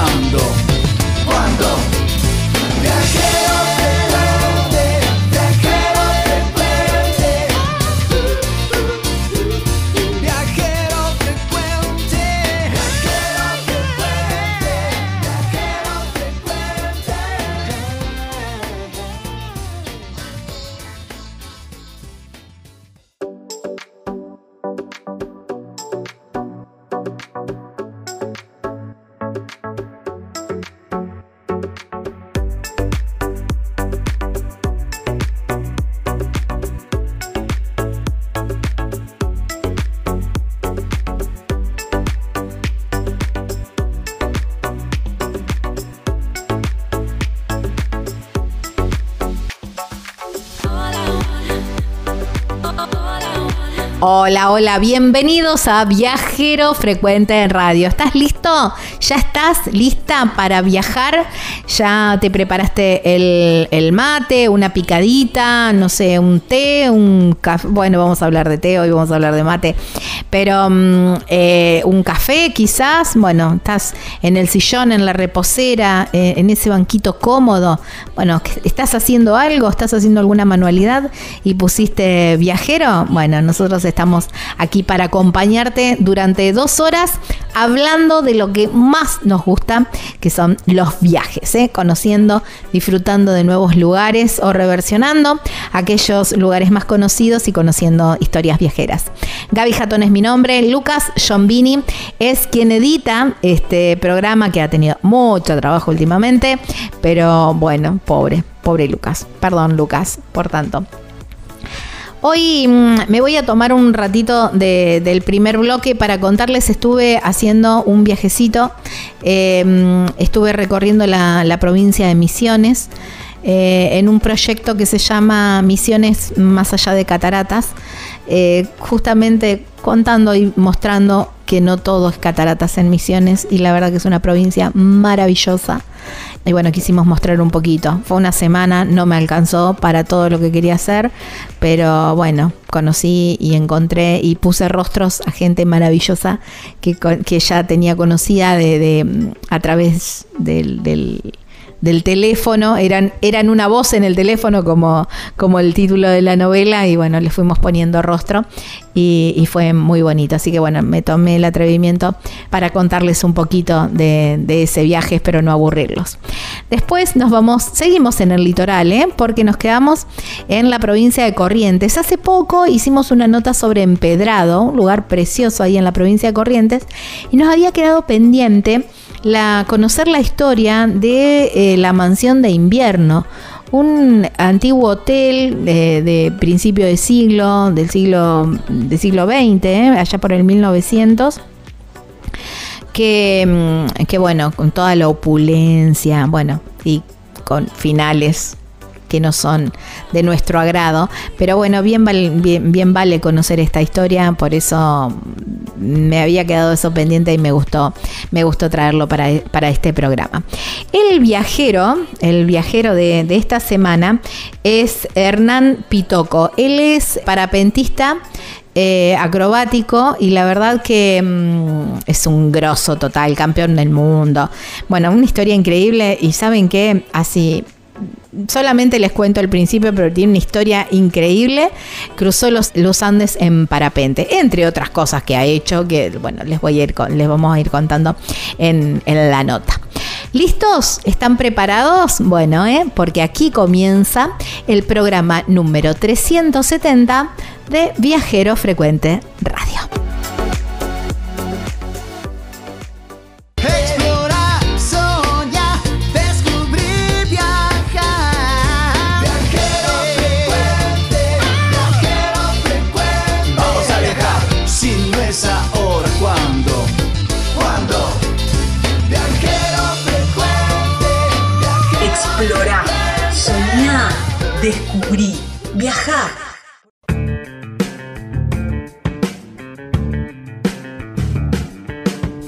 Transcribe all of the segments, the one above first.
Ahora, Hola, hola, bienvenidos a Viajero Frecuente en Radio. ¿Estás listo? ¿Ya estás lista para viajar? ¿Ya te preparaste el, mate, una picadita, no sé, un té, un café? Bueno, vamos a hablar de té, hoy vamos a hablar de mate. Pero mm, eh, un café quizás, bueno, estás en el sillón, en la reposera, eh, en ese banquito cómodo. Bueno, ¿estás haciendo algo? ¿Estás haciendo alguna manualidad y pusiste viajero? Bueno, nosotros estamos aquí para acompañarte durante dos horas hablando de lo que más nos gusta, que son los viajes, ¿eh? Conociendo, disfrutando de nuevos lugares o reversionando aquellos lugares más conocidos y conociendo historias viajeras. Gaby Jatón es mi nombre, Lucas Giombini es quien edita este programa que ha tenido mucho trabajo últimamente, pero bueno, pobre, pobre Lucas. Perdón Lucas, por tanto. Hoy mm, me voy a tomar un ratito de- del primer bloque para contarles, estuve haciendo un viajecito, eh, mm, estuve recorriendo la, la provincia de Misiones eh, en un proyecto que se llama Misiones más allá de cataratas, eh, justamente contando y mostrando que no todo es cataratas en Misiones y la verdad que es una provincia maravillosa. Y bueno, quisimos mostrar un poquito. Fue una semana, no me alcanzó para todo lo que quería hacer, pero bueno, conocí y encontré y puse rostros a gente maravillosa que, que ya tenía conocida de, de, a través del, del- del teléfono, eran, eran una voz en el teléfono como, como el título de la novela y bueno, le fuimos poniendo rostro y, fue muy bonito. Así que bueno, me tomé el atrevimiento para contarles un poquito de, de, ese viaje, espero no aburrirlos. Después nos vamos, seguimos en el litoral, ¿eh? porque nos quedamos en la provincia de Corrientes. Hace poco hicimos una nota sobre Empedrado, un lugar precioso ahí en la provincia de Corrientes, y nos había quedado pendiente la, conocer la historia de eh, la mansión de invierno, un antiguo hotel de, principio de siglo, del siglo, del siglo XX, eh, allá por el 1900. Que, mm, que bueno, con toda la opulencia, bueno, y con finales que no son de nuestro agrado. Pero bueno, bien vale, conocer esta historia, por eso me había quedado eso pendiente y me gustó, me gustó traerlo para, para este programa. El viajero, el viajero de, esta semana es Hernán Pitoco. Él es parapentista. Eh, acrobático y la verdad que mm, es un grosso total, campeón del mundo. Bueno, una historia increíble y saben que así solamente les cuento el principio, pero tiene una historia increíble. Cruzó los, Andes en parapente, entre otras cosas que ha hecho, que bueno, les, voy a ir, les vamos a ir contando en, en la nota. ¿Listos? ¿Están preparados? Bueno, ¿eh? porque aquí comienza el programa número 370 de Viajero Frecuente Radio.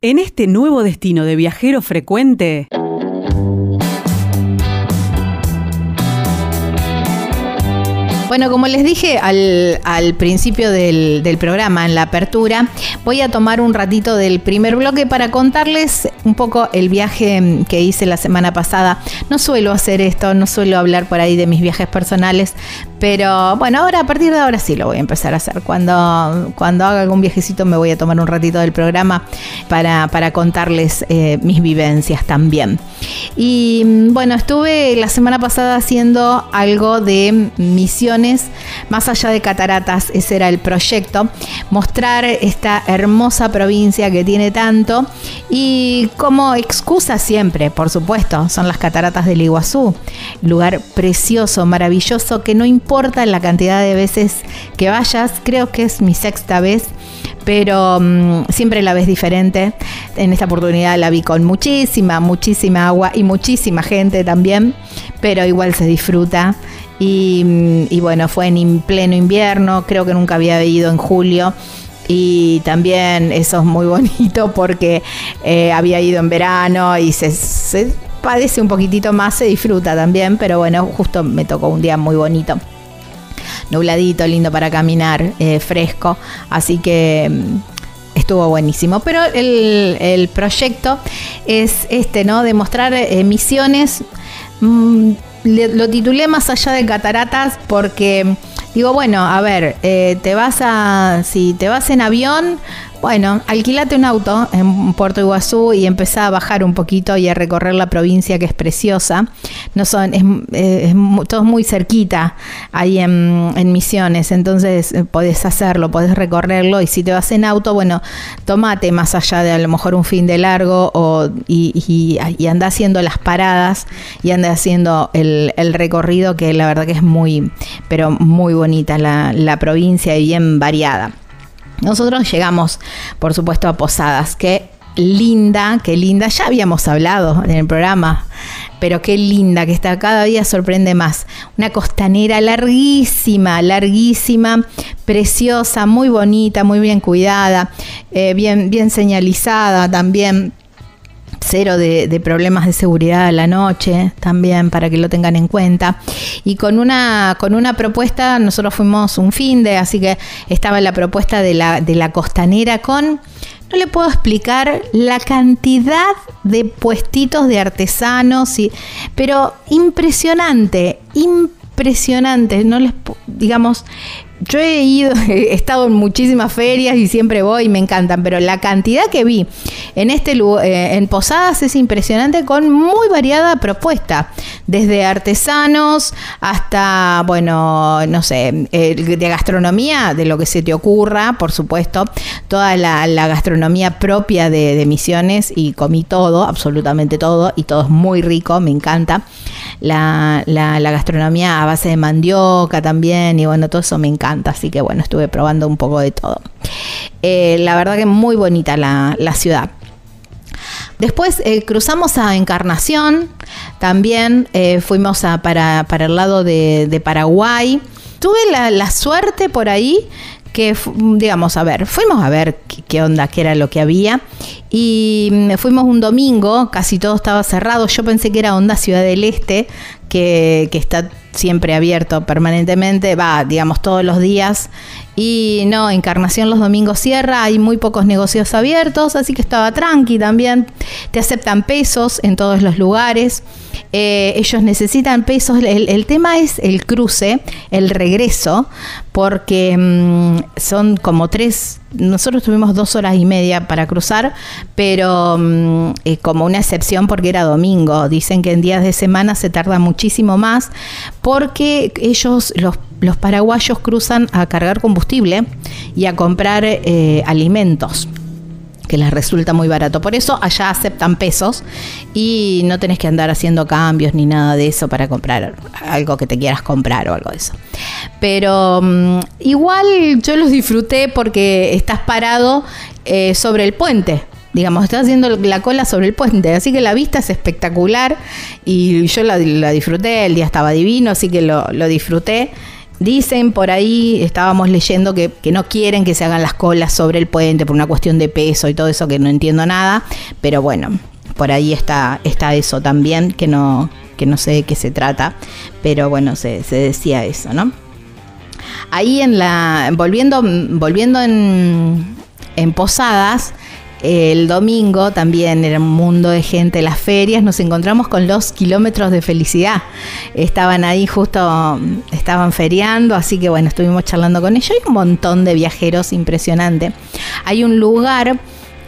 En este nuevo destino de viajero frecuente... Bueno, como les dije al, principio del, programa, en la apertura, voy a tomar un ratito del primer bloque para contarles un poco el viaje que hice la semana pasada. No suelo hacer esto, no suelo hablar por ahí de mis viajes personales, pero bueno, ahora a partir de ahora sí lo voy a empezar a hacer. Cuando, cuando haga algún viajecito me voy a tomar un ratito del programa para, contarles eh, mis vivencias también. Y bueno, estuve la semana pasada haciendo algo de más allá de cataratas, ese era el proyecto, mostrar esta hermosa provincia que tiene tanto y como excusa siempre, por supuesto, son las cataratas del Iguazú, lugar precioso, maravilloso que no importa importa la cantidad de veces que vayas, creo que es mi sexta vez, pero mm, siempre la ves diferente. En esta oportunidad la vi con muchísima, muchísima agua y muchísima gente también, pero igual se disfruta. Y, mm, bueno, fue en pleno invierno, creo que nunca había ido en julio y también eso es muy bonito porque eh, había ido en verano y se, padece un poquitito más, se disfruta también, pero bueno, justo me tocó un día muy bonito nubladito, lindo para caminar, eh, fresco. Así que mm, estuvo buenísimo. Pero el, el proyecto es este, ¿no? De mostrar eh, misiones. mm, le- lo titulé más allá de cataratas porque digo, bueno, a ver, eh, te vas a. Si te vas en avión. Bueno, alquilate un auto en Puerto Iguazú y empezá a bajar un poquito y a recorrer la provincia que es preciosa. No son, es, eh, todo muy cerquita ahí en, en Misiones, entonces eh, podés hacerlo, podés recorrerlo y si te vas en auto, bueno, tomate más allá de a lo mejor un fin de largo o, y, y, y anda haciendo las paradas y anda haciendo el, el recorrido que la verdad que es muy, pero muy bonita la, la provincia y bien variada. Nosotros llegamos, por supuesto, a Posadas. Qué linda, qué linda. Ya habíamos hablado en el programa, pero qué linda que está. Cada día sorprende más. Una costanera larguísima, larguísima, preciosa, muy bonita, muy bien cuidada, eh, bien, bien señalizada también cero de, problemas de seguridad a la noche también para que lo tengan en cuenta. Y con una con una propuesta nosotros fuimos un fin de así que estaba la propuesta de la de la costanera con no le puedo explicar la cantidad de puestitos de artesanos y pero impresionante impresionante. No les digamos yo he ido, he estado en muchísimas ferias y siempre voy y me encantan, pero la cantidad que vi en este lu- eh, en Posadas es impresionante con muy variada propuesta, desde artesanos hasta, bueno, no sé, de gastronomía, de lo que se te ocurra, por supuesto, toda la, la gastronomía propia de, de Misiones y comí todo, absolutamente todo, y todo es muy rico, me encanta. La, la- gastronomía a base de mandioca también, y bueno, todo eso me encanta, así que bueno, estuve probando un poco de todo. Eh, la verdad que muy bonita la, la ciudad. Después eh, cruzamos a Encarnación, también eh, fuimos a, para, para el lado de, de Paraguay. Tuve la, la suerte por ahí que, digamos, a ver, fuimos a ver qué, onda, qué era lo que había. Y fuimos un domingo, casi todo estaba cerrado. Yo pensé que era Onda Ciudad del Este, que, que está siempre abierto permanentemente, va, digamos, todos los días. Y no, Encarnación los domingos cierra, hay muy pocos negocios abiertos, así que estaba tranqui también. Te aceptan pesos en todos los lugares. Eh, ellos necesitan pesos. El, tema es el cruce, el regreso, porque mm, son como tres. Nosotros tuvimos dos horas y media para cruzar, pero mm, eh, como una excepción porque era domingo. Dicen que en días de semana se tarda muchísimo más porque ellos, los, los paraguayos, cruzan a cargar combustible y a comprar eh, alimentos que les resulta muy barato. Por eso allá aceptan pesos y no tenés que andar haciendo cambios ni nada de eso para comprar algo que te quieras comprar o algo de eso. Pero mm, igual yo los disfruté porque estás parado eh, sobre el puente. Digamos, estás haciendo la cola sobre el puente, así que la vista es espectacular y yo la, disfruté, el día estaba divino, así que lo disfruté. Dicen por ahí, estábamos leyendo que, que no quieren que se hagan las colas sobre el puente por una cuestión de peso y todo eso, que no entiendo nada, pero bueno, por ahí está, está eso también, que no, que no sé de qué se trata, pero bueno, se, se decía eso, ¿no? Ahí en la, volviendo, volviendo en, en Posadas, el domingo también era un mundo de gente, las ferias, nos encontramos con los kilómetros de felicidad. Estaban ahí justo, estaban feriando, así que bueno, estuvimos charlando con ellos. Hay un montón de viajeros, impresionante. Hay un lugar,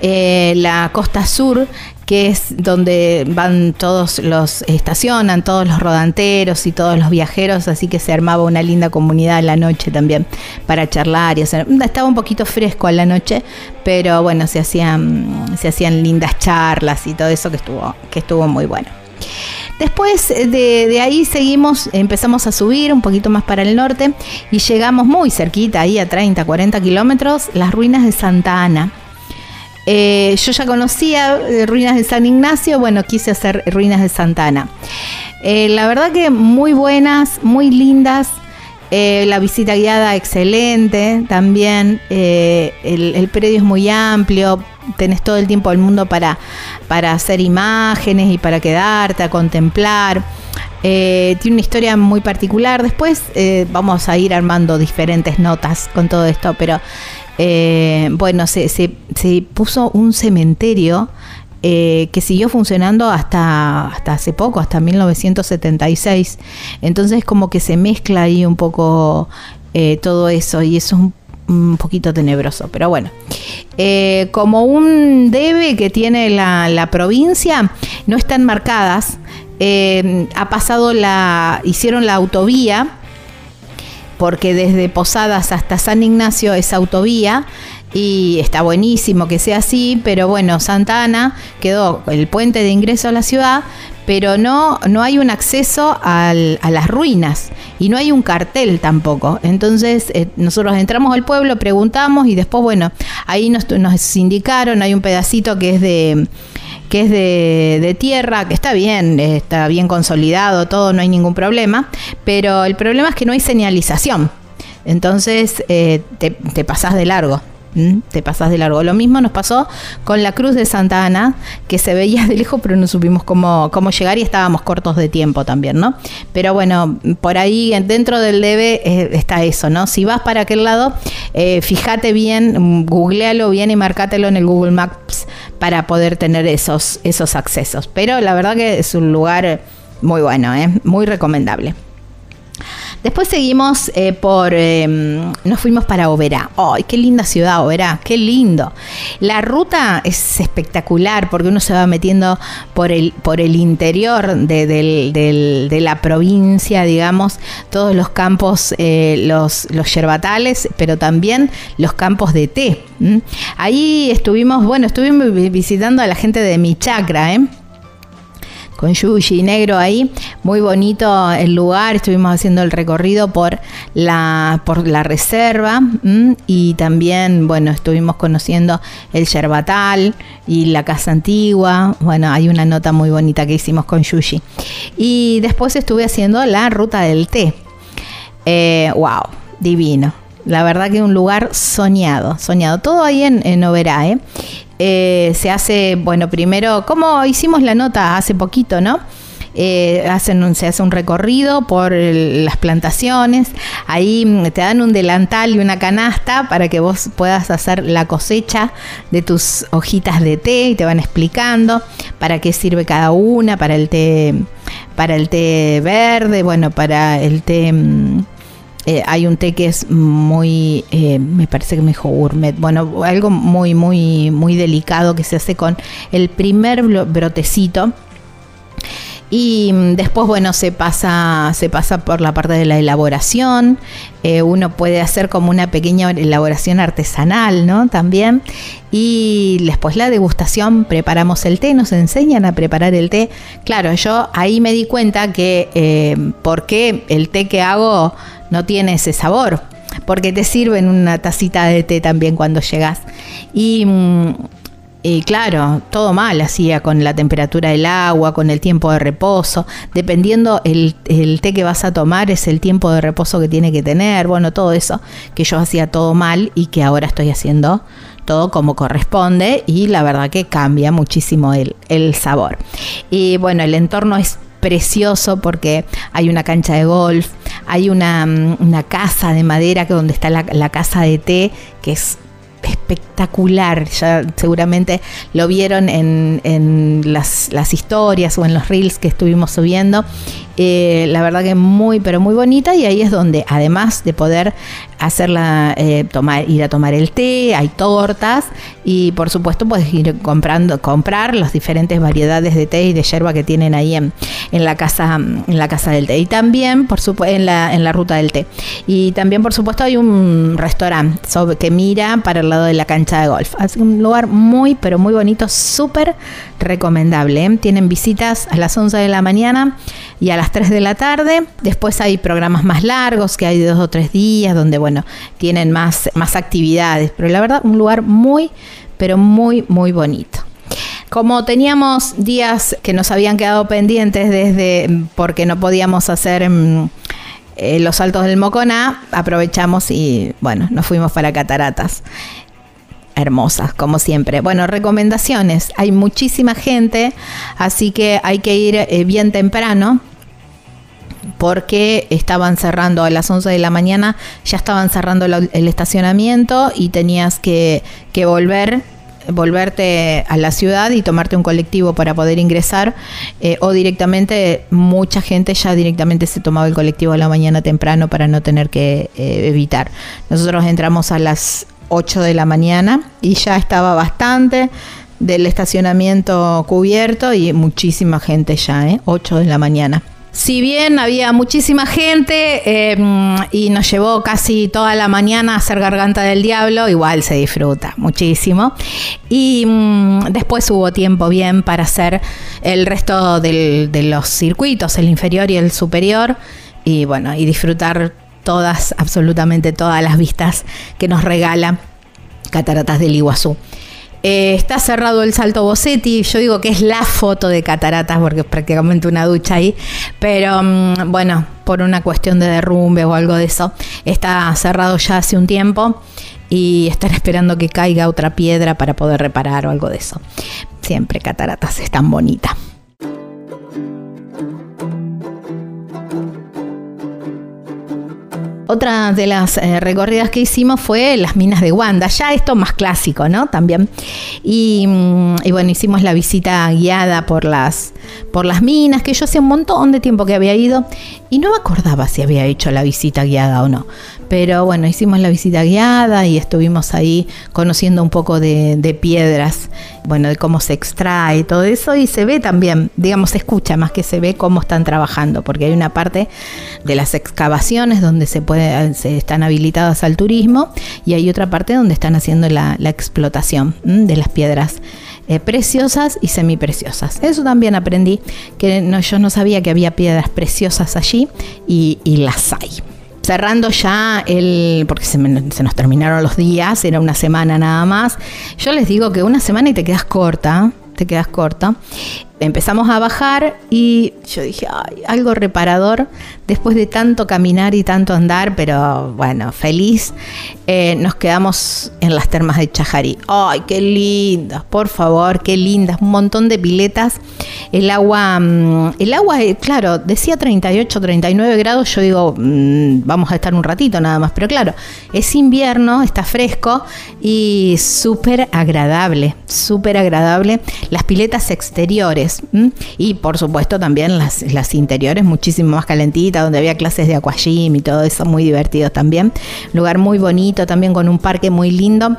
eh, la costa sur, que es donde van todos los, estacionan todos los rodanteros y todos los viajeros, así que se armaba una linda comunidad a la noche también para charlar y hacer. Estaba un poquito fresco a la noche, pero bueno, se hacían, se hacían lindas charlas y todo eso que estuvo, que estuvo muy bueno. Después de, de, ahí seguimos, empezamos a subir un poquito más para el norte y llegamos muy cerquita, ahí a 30, 40 kilómetros, las ruinas de Santa Ana. Eh, yo ya conocía eh, ruinas de San Ignacio, bueno, quise hacer ruinas de Santa Ana. Eh, la verdad que muy buenas, muy lindas. Eh, la visita guiada excelente también. El, el, predio es muy amplio. Tenés todo el tiempo del mundo para, para hacer imágenes y para quedarte a contemplar. tiene una historia muy particular. Después vamos a ir armando diferentes notas con todo esto, pero eh, bueno, se, se, se puso un cementerio eh, que siguió funcionando hasta, hasta hace poco, hasta 1976. Entonces como que se mezcla ahí un poco eh, todo eso y eso es un, un poquito tenebroso, pero bueno. Como un debe que tiene la, la provincia, no están marcadas. Ha pasado la, hicieron la autovía, porque desde Posadas hasta San Ignacio es autovía y está buenísimo que sea así, pero bueno, Santa Ana quedó el puente de ingreso a la ciudad, pero no, no hay un acceso a las ruinas y no hay un cartel tampoco. Entonces eh, nosotros entramos al pueblo, preguntamos y después, bueno, ahí nos, nos indicaron, hay un pedacito que es de que es de, de tierra, que está bien, está bien consolidado, todo, no hay ningún problema, pero el problema es que no hay señalización. Entonces eh, te, te pasás de largo. Te pasás de largo. Lo mismo nos pasó con la Cruz de Santa Ana, que se veía de lejos, pero no supimos cómo, cómo llegar y estábamos cortos de tiempo también, ¿no? Pero bueno, por ahí dentro del debe eh, está eso, ¿no? Si vas para aquel lado, eh, fíjate bien, googlealo bien y marcátelo en el Google Maps para poder tener esos, esos accesos. Pero la verdad que es un lugar muy bueno, ¿eh? muy recomendable. Después seguimos eh, por. eh, nos fuimos para Oberá. ¡Ay, qué linda ciudad, Oberá! ¡Qué lindo! La ruta es espectacular porque uno se va metiendo por el, por el interior de, la provincia, digamos, todos los campos, eh, los, los yerbatales, pero también los campos de té. ¿m? Ahí estuvimos, bueno, estuvimos vi- visitando a la gente de mi chacra, ¿eh? Con Yuji Negro ahí. Muy bonito el lugar. Estuvimos haciendo el recorrido por la, por la reserva y también, bueno, estuvimos conociendo el Yerbatal y la casa antigua. Bueno, hay una nota muy bonita que hicimos con Yuji. Y después estuve haciendo la ruta del té. Eh, wow, divino. La verdad que un lugar soñado, soñado. Todo ahí en, en Oberá, ¿eh? Eh, se hace, bueno, primero, como hicimos la nota hace poquito, ¿no? Eh, hacen un- se hace un recorrido por las plantaciones, ahí mm, te dan un delantal y una canasta para que vos puedas hacer la cosecha de tus hojitas de té y te van explicando para qué sirve cada una, para el té, para el té verde, bueno, para el té mm, eh, hay un té que es muy, eh, me parece que me dijo gourmet, bueno, algo muy, muy, muy delicado que se hace con el primer brotecito. Y mm, después, bueno, se pasa, se pasa por la parte de la elaboración. Eh, uno puede hacer como una pequeña elaboración artesanal, ¿no? También. Y después la degustación, preparamos el té, nos enseñan a preparar el té. Claro, yo ahí me di cuenta que eh, por qué el té que hago no tiene ese sabor. Porque te sirven una tacita de té también cuando llegas. Y mm, y claro, todo mal hacía con la temperatura del agua, con el tiempo de reposo. Dependiendo el, el té que vas a tomar, es el tiempo de reposo que tiene que tener. Bueno, todo eso que yo hacía todo mal y que ahora estoy haciendo todo como corresponde. Y la verdad que cambia muchísimo el, el sabor. Y bueno, el entorno es precioso porque hay una cancha de golf, hay una, mm, una casa de madera que donde está la, la casa de té, que es espectacular. Ya seguramente lo vieron en, en las, las historias o en los reels que estuvimos subiendo. Eh, la verdad que muy, pero muy bonita. Y ahí es donde, además de poder hacerla, eh, tomar, ir a tomar el té, hay tortas. Y por supuesto, puedes ir comprando, comprar las diferentes variedades de té y de yerba que tienen ahí en, en la casa, en la casa del té. Y también, por supuesto, en la, en la ruta del té. Y también, por supuesto, hay un restaurante que mira para el lado de la cancha de golf. Es un lugar muy, pero muy bonito, súper recomendable. ¿eh? Tienen visitas a las 11 de la mañana y a las 3 de la tarde. Después hay programas más largos, que hay dos o tres días, donde, bueno, tienen más, más actividades. Pero la verdad, un lugar muy, pero muy, muy bonito. Como teníamos días que nos habían quedado pendientes desde porque no podíamos hacer mm, eh, los saltos del Moconá, aprovechamos y bueno, nos fuimos para Cataratas. Hermosas, como siempre. Bueno, recomendaciones. Hay muchísima gente, así que hay que ir eh, bien temprano porque estaban cerrando a las 11 de la mañana, ya estaban cerrando el, el estacionamiento y tenías que, que volver volverte a la ciudad y tomarte un colectivo para poder ingresar eh, o directamente mucha gente ya directamente se tomaba el colectivo a la mañana temprano para no tener que eh, evitar. Nosotros entramos a las 8 de la mañana y ya estaba bastante del estacionamiento cubierto y muchísima gente ya, ¿eh? 8 de la mañana. Si bien había muchísima gente eh, y nos llevó casi toda la mañana a hacer Garganta del Diablo, igual se disfruta muchísimo. Y mm, después hubo tiempo bien para hacer el resto de los circuitos, el inferior y el superior. Y bueno, y disfrutar todas, absolutamente todas las vistas que nos regala Cataratas del Iguazú. Eh, está cerrado el Salto Bossetti. Yo digo que es la foto de cataratas porque es prácticamente una ducha ahí. Pero mm, bueno, por una cuestión de derrumbe o algo de eso, está cerrado ya hace un tiempo y están esperando que caiga otra piedra para poder reparar o algo de eso. Siempre cataratas es tan bonita. Otra de las eh, recorridas que hicimos fue las minas de Wanda, ya esto más clásico, ¿no? También. Y, mm, y, bueno, hicimos la visita guiada por las, por las minas, que yo hace un montón de tiempo que había ido y no me acordaba si había hecho la visita guiada o no. Pero bueno, hicimos la visita guiada y estuvimos ahí conociendo un poco de, piedras, bueno, de cómo se extrae todo eso y se ve también, digamos, se escucha más que se ve cómo están trabajando, porque hay una parte de las excavaciones donde se puede, se están habilitadas al turismo y hay otra parte donde están haciendo la, explotación de las piedras eh, preciosas y semipreciosas. Eso también aprendí, que yo no sabía que había piedras preciosas allí y las hay cerrando ya el, porque se, nos terminaron los días, era una semana nada más. Yo les digo que una semana y te quedas corta, te quedas corta. Empezamos a bajar y yo dije, ay, algo reparador después de tanto caminar y tanto andar, pero bueno, feliz. Eh, nos quedamos en las termas de Chajarí. Ay, qué lindas, por favor, qué lindas, un montón de piletas. El agua, el agua, eh, claro, decía 38, 39 grados, yo digo, mmm, vamos a estar un ratito nada más, pero claro, es invierno, está fresco y súper agradable, súper agradable. Las piletas exteriores y por supuesto también las, las, interiores muchísimo más calentitas, donde había clases de aquagym y todo eso, muy divertidos también. Lugar muy bonito, también con un parque muy lindo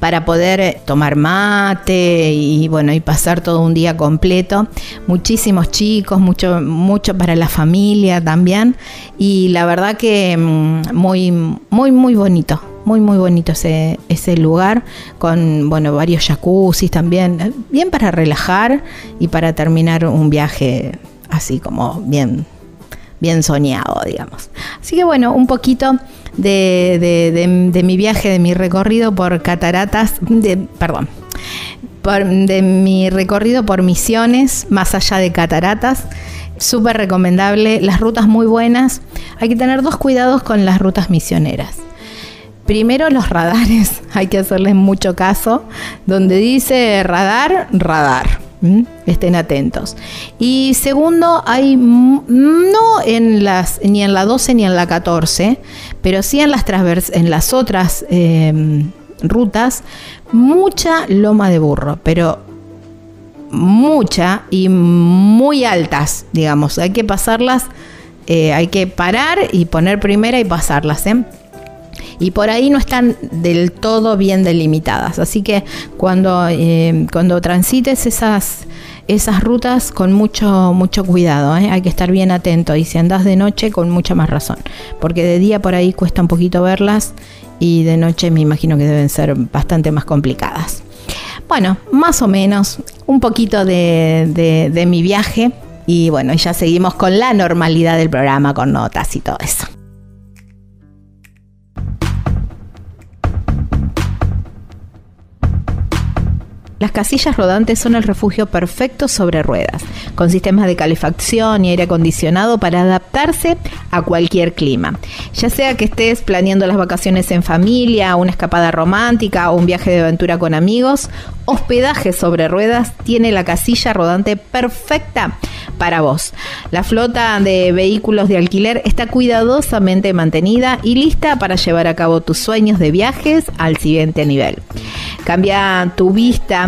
para poder eh, tomar mate y bueno y pasar todo un día completo. Muchísimos chicos mucho mucho para la familia también. Y la verdad que mm, muy muy muy bonito muy muy bonito ese, ese lugar con bueno varios jacuzzis también. Bien para relajar y para terminar un viaje así como bien bien soñado digamos. Así que bueno un poquito de, de, mi viaje de mi recorrido por cataratas de perdón de mi recorrido por misiones más allá de cataratas. Súper recomendable las rutas muy buenas. Hay que tener dos cuidados con las rutas misioneras Primero los radares, hay que hacerles mucho caso. Donde dice radar, radar. Estén atentos. Y segundo, hay no en las ni en la 12 ni en la 14, pero sí en las transvers en las otras eh, rutas mucha loma de burro, pero mucha y muy altas, digamos. Hay que pasarlas, eh, hay que parar y poner primera y pasarlas. ¿eh? Y por ahí no están del todo bien delimitadas. Así que cuando, eh, cuando transites esas, esas rutas con mucho, mucho cuidado, ¿eh? hay que estar bien atento y si andas de noche con mucha más razón, porque de día por ahí cuesta un poquito verlas y de noche me imagino que deben ser bastante más complicadas. Bueno, más o menos un poquito de, de, de mi viaje y bueno, ya seguimos con la normalidad del programa, con notas y todo eso. Las casillas rodantes son el refugio perfecto sobre ruedas, con sistemas de calefacción y aire acondicionado para adaptarse a cualquier clima. Ya sea que estés planeando las vacaciones en familia, una escapada romántica o un viaje de aventura con amigos, Hospedaje sobre Ruedas tiene la casilla rodante perfecta para vos. La flota de vehículos de alquiler está cuidadosamente mantenida y lista para llevar a cabo tus sueños de viajes al siguiente nivel. Cambia tu vista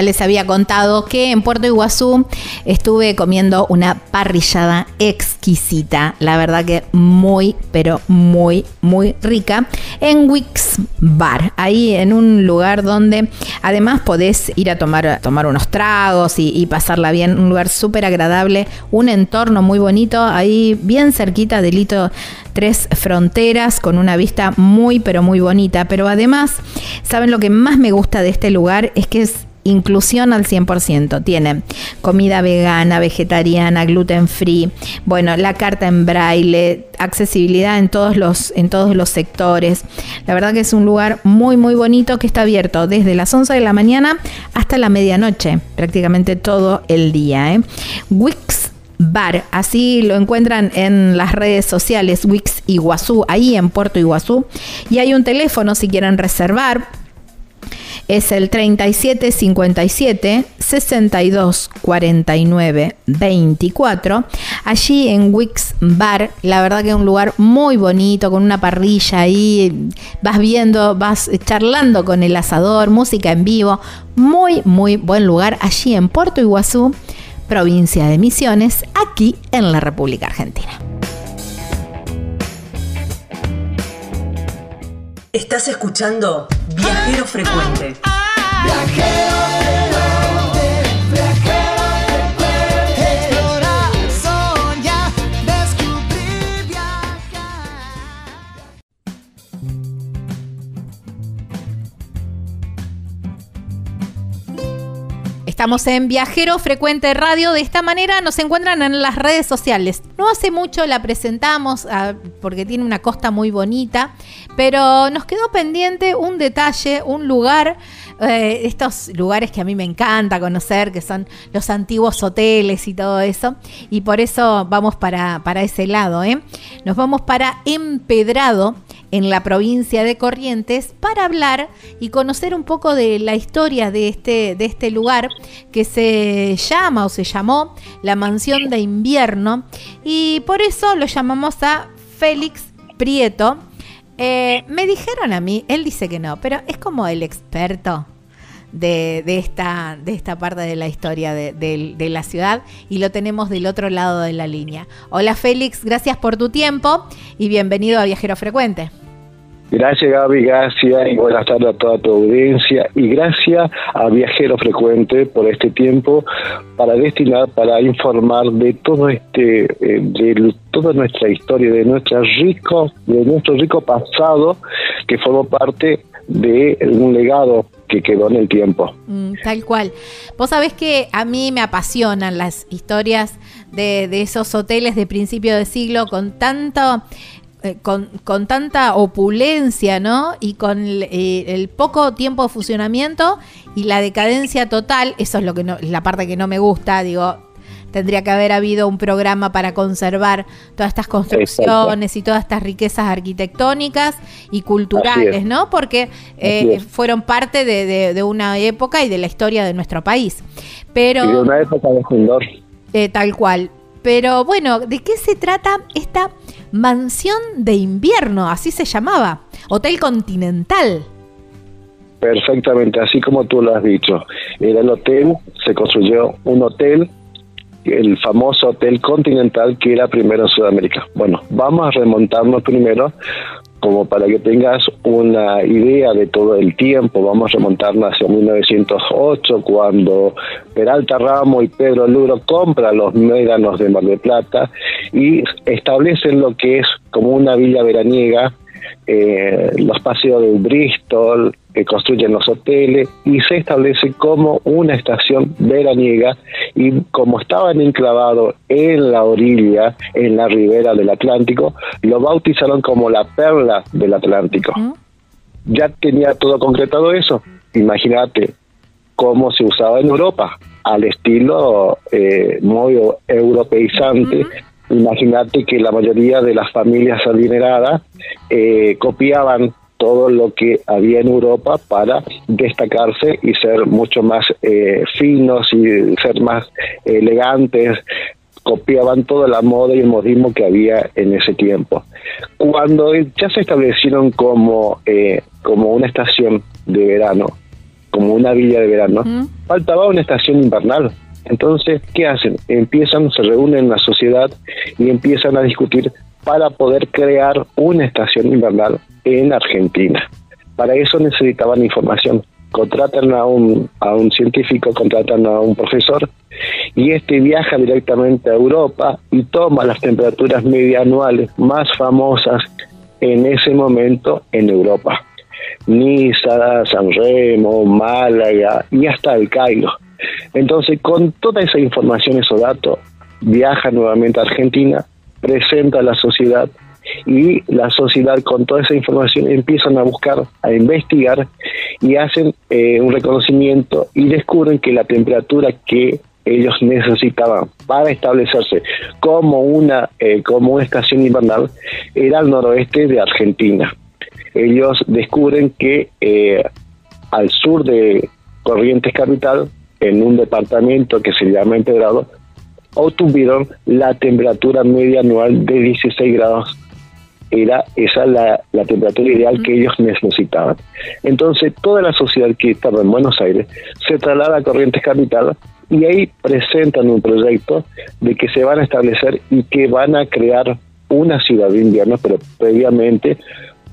Les había contado que en Puerto Iguazú estuve comiendo una parrillada exquisita, la verdad que muy, pero muy, muy rica, en Wix Bar, ahí en un lugar donde además podés ir a tomar, tomar unos tragos y, y pasarla bien, un lugar súper agradable, un entorno muy bonito, ahí bien cerquita del hito Tres Fronteras, con una vista muy, pero muy bonita, pero además, ¿saben lo que más me gusta de este lugar? Es que es inclusión al 100%. Tiene comida vegana, vegetariana, gluten free, bueno, la carta en braille, accesibilidad en todos los en todos los sectores. La verdad que es un lugar muy muy bonito que está abierto desde las 11 de la mañana hasta la medianoche, prácticamente todo el día, ¿eh? Wix Bar, así lo encuentran en las redes sociales Wix Iguazú, ahí en Puerto Iguazú. Y hay un teléfono si quieren reservar, es el 3757 62 49 24. Allí en Wix Bar, la verdad que es un lugar muy bonito, con una parrilla ahí, vas viendo, vas charlando con el asador, música en vivo, muy, muy buen lugar allí en Puerto Iguazú, provincia de Misiones, aquí en la República Argentina. Estás escuchando Viajero Frecuente. Estamos en Viajero Frecuente Radio. De esta manera nos encuentran en las redes sociales. No hace mucho la presentamos ah, porque tiene una costa muy bonita, pero nos quedó pendiente un detalle, un lugar, eh, estos lugares que a mí me encanta conocer, que son los antiguos hoteles y todo eso. Y por eso vamos para, para ese lado. ¿eh? Nos vamos para Empedrado en la provincia de Corrientes para hablar y conocer un poco de la historia de este, de este lugar que se llama o se llamó la Mansión de Invierno y por eso lo llamamos a Félix Prieto. Eh, me dijeron a mí, él dice que no, pero es como el experto de, esta, de esta parte de la historia de, de, la ciudad y lo tenemos del otro lado de la línea. Hola Félix, gracias por tu tiempo y bienvenido a Viajero Frecuente. Gracias Gaby, gracias y buenas tardes a toda tu audiencia y gracias a Viajero Frecuente por este tiempo para destinar, para informar de todo este, eh, de toda nuestra historia, de nuestra rico, de nuestro rico pasado que formó parte de un legado que quedó en el tiempo. Mm, tal cual. Vos sabés que a mí me apasionan las historias de, de esos hoteles de principio de siglo con tanto eh, con, con, tanta opulencia, ¿no? Y con eh, el, poco tiempo de funcionamiento y la decadencia total, eso es lo que no, la parte que no me gusta, digo, tendría que haber habido un programa para conservar todas estas construcciones y todas estas riquezas arquitectónicas y culturales, ¿no? Porque eh, fueron parte de, de, una época y de la historia de nuestro país. Pero, y de una época de tal cual Pero bueno, ¿de qué se trata esta mansión de invierno? Así se llamaba. Hotel Continental. Perfectamente, así como tú lo has dicho. Era el hotel, se construyó un hotel, el famoso Hotel Continental que era primero en Sudamérica. Bueno, vamos a remontarnos primero como para que tengas una idea de todo el tiempo, vamos a remontarnos hacia 1908, cuando Peralta Ramo y Pedro Luro compran los médanos de Mar del Plata y establecen lo que es como una villa veraniega eh, los paseos de Bristol, que construyen los hoteles y se establece como una estación veraniega y como estaban enclavados en la orilla, en la ribera del Atlántico, lo bautizaron como la perla del Atlántico. Ya tenía todo concretado eso. Imagínate cómo se usaba en Europa, al estilo eh, muy europeizante. Imagínate que la mayoría de las familias adineradas eh, copiaban todo lo que había en Europa para destacarse y ser mucho más eh, finos y ser más elegantes copiaban toda la moda y el modismo que había en ese tiempo. Cuando ya se establecieron como, eh, como una estación de verano, como una villa de verano, faltaba una estación invernal. Entonces, ¿qué hacen? Empiezan, se reúnen en la sociedad y empiezan a discutir para poder crear una estación invernal en Argentina. Para eso necesitaban información. Contratan a un, a un científico, contratan a un profesor y este viaja directamente a Europa y toma las temperaturas media anuales más famosas en ese momento en Europa. Niza, San Remo, Málaga y hasta el Cairo. Entonces, con toda esa información, esos datos, viaja nuevamente a Argentina, presenta a la sociedad y la sociedad con toda esa información empiezan a buscar, a investigar y hacen eh, un reconocimiento y descubren que la temperatura que ellos necesitaban para establecerse como una eh, como una estación invernal era al noroeste de Argentina. Ellos descubren que eh, al sur de Corrientes Capital en un departamento que se llama Empedrado, obtuvieron la temperatura media anual de 16 grados. Era esa la, la temperatura ideal que ellos necesitaban. Entonces, toda la sociedad que estaba en Buenos Aires se traslada a Corrientes Capital y ahí presentan un proyecto de que se van a establecer y que van a crear una ciudad de invierno, pero previamente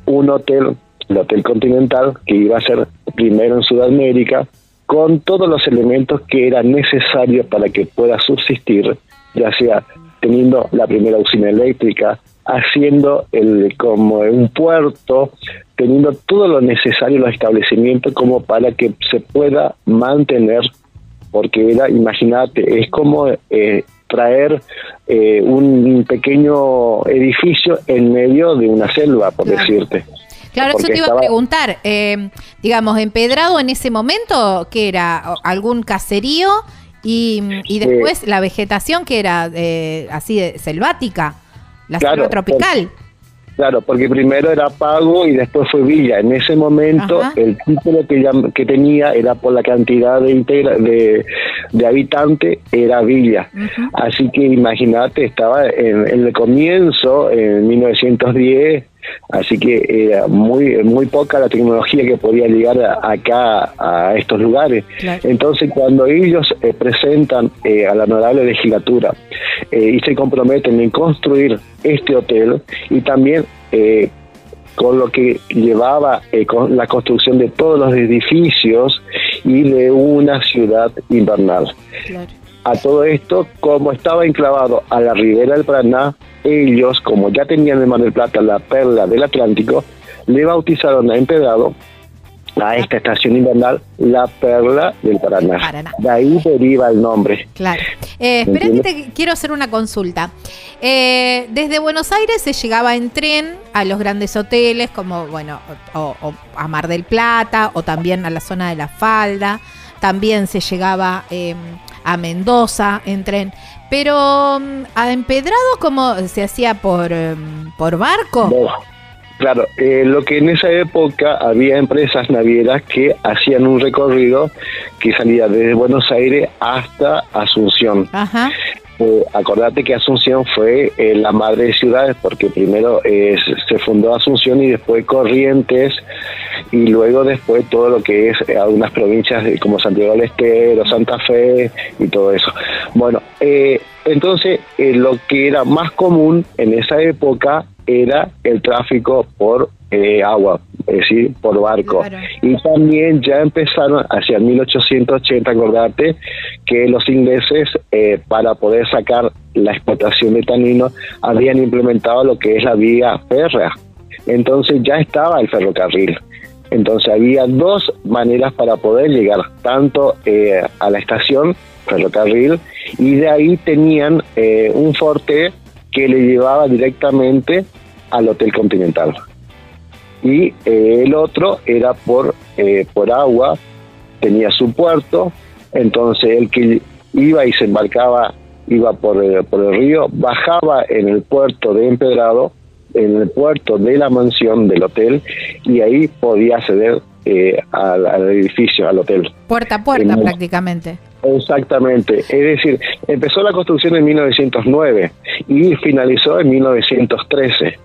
un hotel, el Hotel Continental, que iba a ser primero en Sudamérica, con todos los elementos que eran necesarios para que pueda subsistir, ya sea teniendo la primera usina eléctrica, haciendo el como un puerto, teniendo todo lo necesario los establecimientos como para que se pueda mantener, porque era, imagínate, es como eh, traer eh, un pequeño edificio en medio de una selva, por decirte. Claro, eso te iba a preguntar. Eh, digamos, empedrado en ese momento, ¿qué era? ¿Algún caserío? Y, después la vegetación que era eh, así de selvática, la selva tropical. Claro, porque primero era pago y después fue villa. En ese momento el título que, que tenía era por la cantidad de, de, de habitantes, era villa. Así que imagínate, estaba en, en, el comienzo, en 1910, Así que era muy muy poca la tecnología que podía llegar acá a estos lugares. Entonces, cuando ellos eh, presentan eh, a la honorable legislatura eh, y se comprometen en construir este hotel y también con lo que llevaba con la construcción de todos los edificios y de una ciudad invernal. A todo esto, como estaba enclavado a la ribera del Paraná, ellos, como ya tenían en Mar del Plata la perla del Atlántico, le bautizaron a Empedrado a esta estación invernal la perla del Paraná. De ahí deriva el nombre. Claro. Eh, espera quiero hacer una consulta. Eh, desde Buenos Aires se llegaba en tren a los grandes hoteles como, bueno, o, a Mar del Plata o también a la zona de la Falda. También se llegaba em, a Mendoza en tren. Pero mm, a empedrado, ¿cómo se hacía por, em, por barco? Claro, eh, lo que en esa época había empresas navieras que hacían un recorrido que salía desde Buenos Aires hasta Asunción. Eh, acordate que Asunción fue eh, la madre de ciudades porque primero eh, se fundó Asunción y después Corrientes y luego después todo lo que es algunas provincias como Santiago del Estero, Santa Fe y todo eso. Bueno, entonces lo que era más común en esa época era el tráfico por eh, agua, es decir, por barco. Y también ya empezaron hacia 1880, acordate, que los ingleses, eh, para poder sacar la explotación de tanino, habían implementado lo que es la vía férrea. Entonces ya estaba el ferrocarril. Entonces había dos maneras para poder llegar, tanto eh, a la estación ferrocarril, y de ahí tenían un forte que le llevaba directamente al Hotel Continental y eh, el otro era por, eh, por agua, tenía su puerto, entonces el que iba y se embarcaba, iba por, eh, por el río, bajaba en el puerto de Empedrado, en el puerto de la mansión del hotel, y ahí podía acceder al, edificio, al hotel. Puerta a puerta prácticamente. Exactamente, es decir, empezó la construcción en 1909 y finalizó en 1913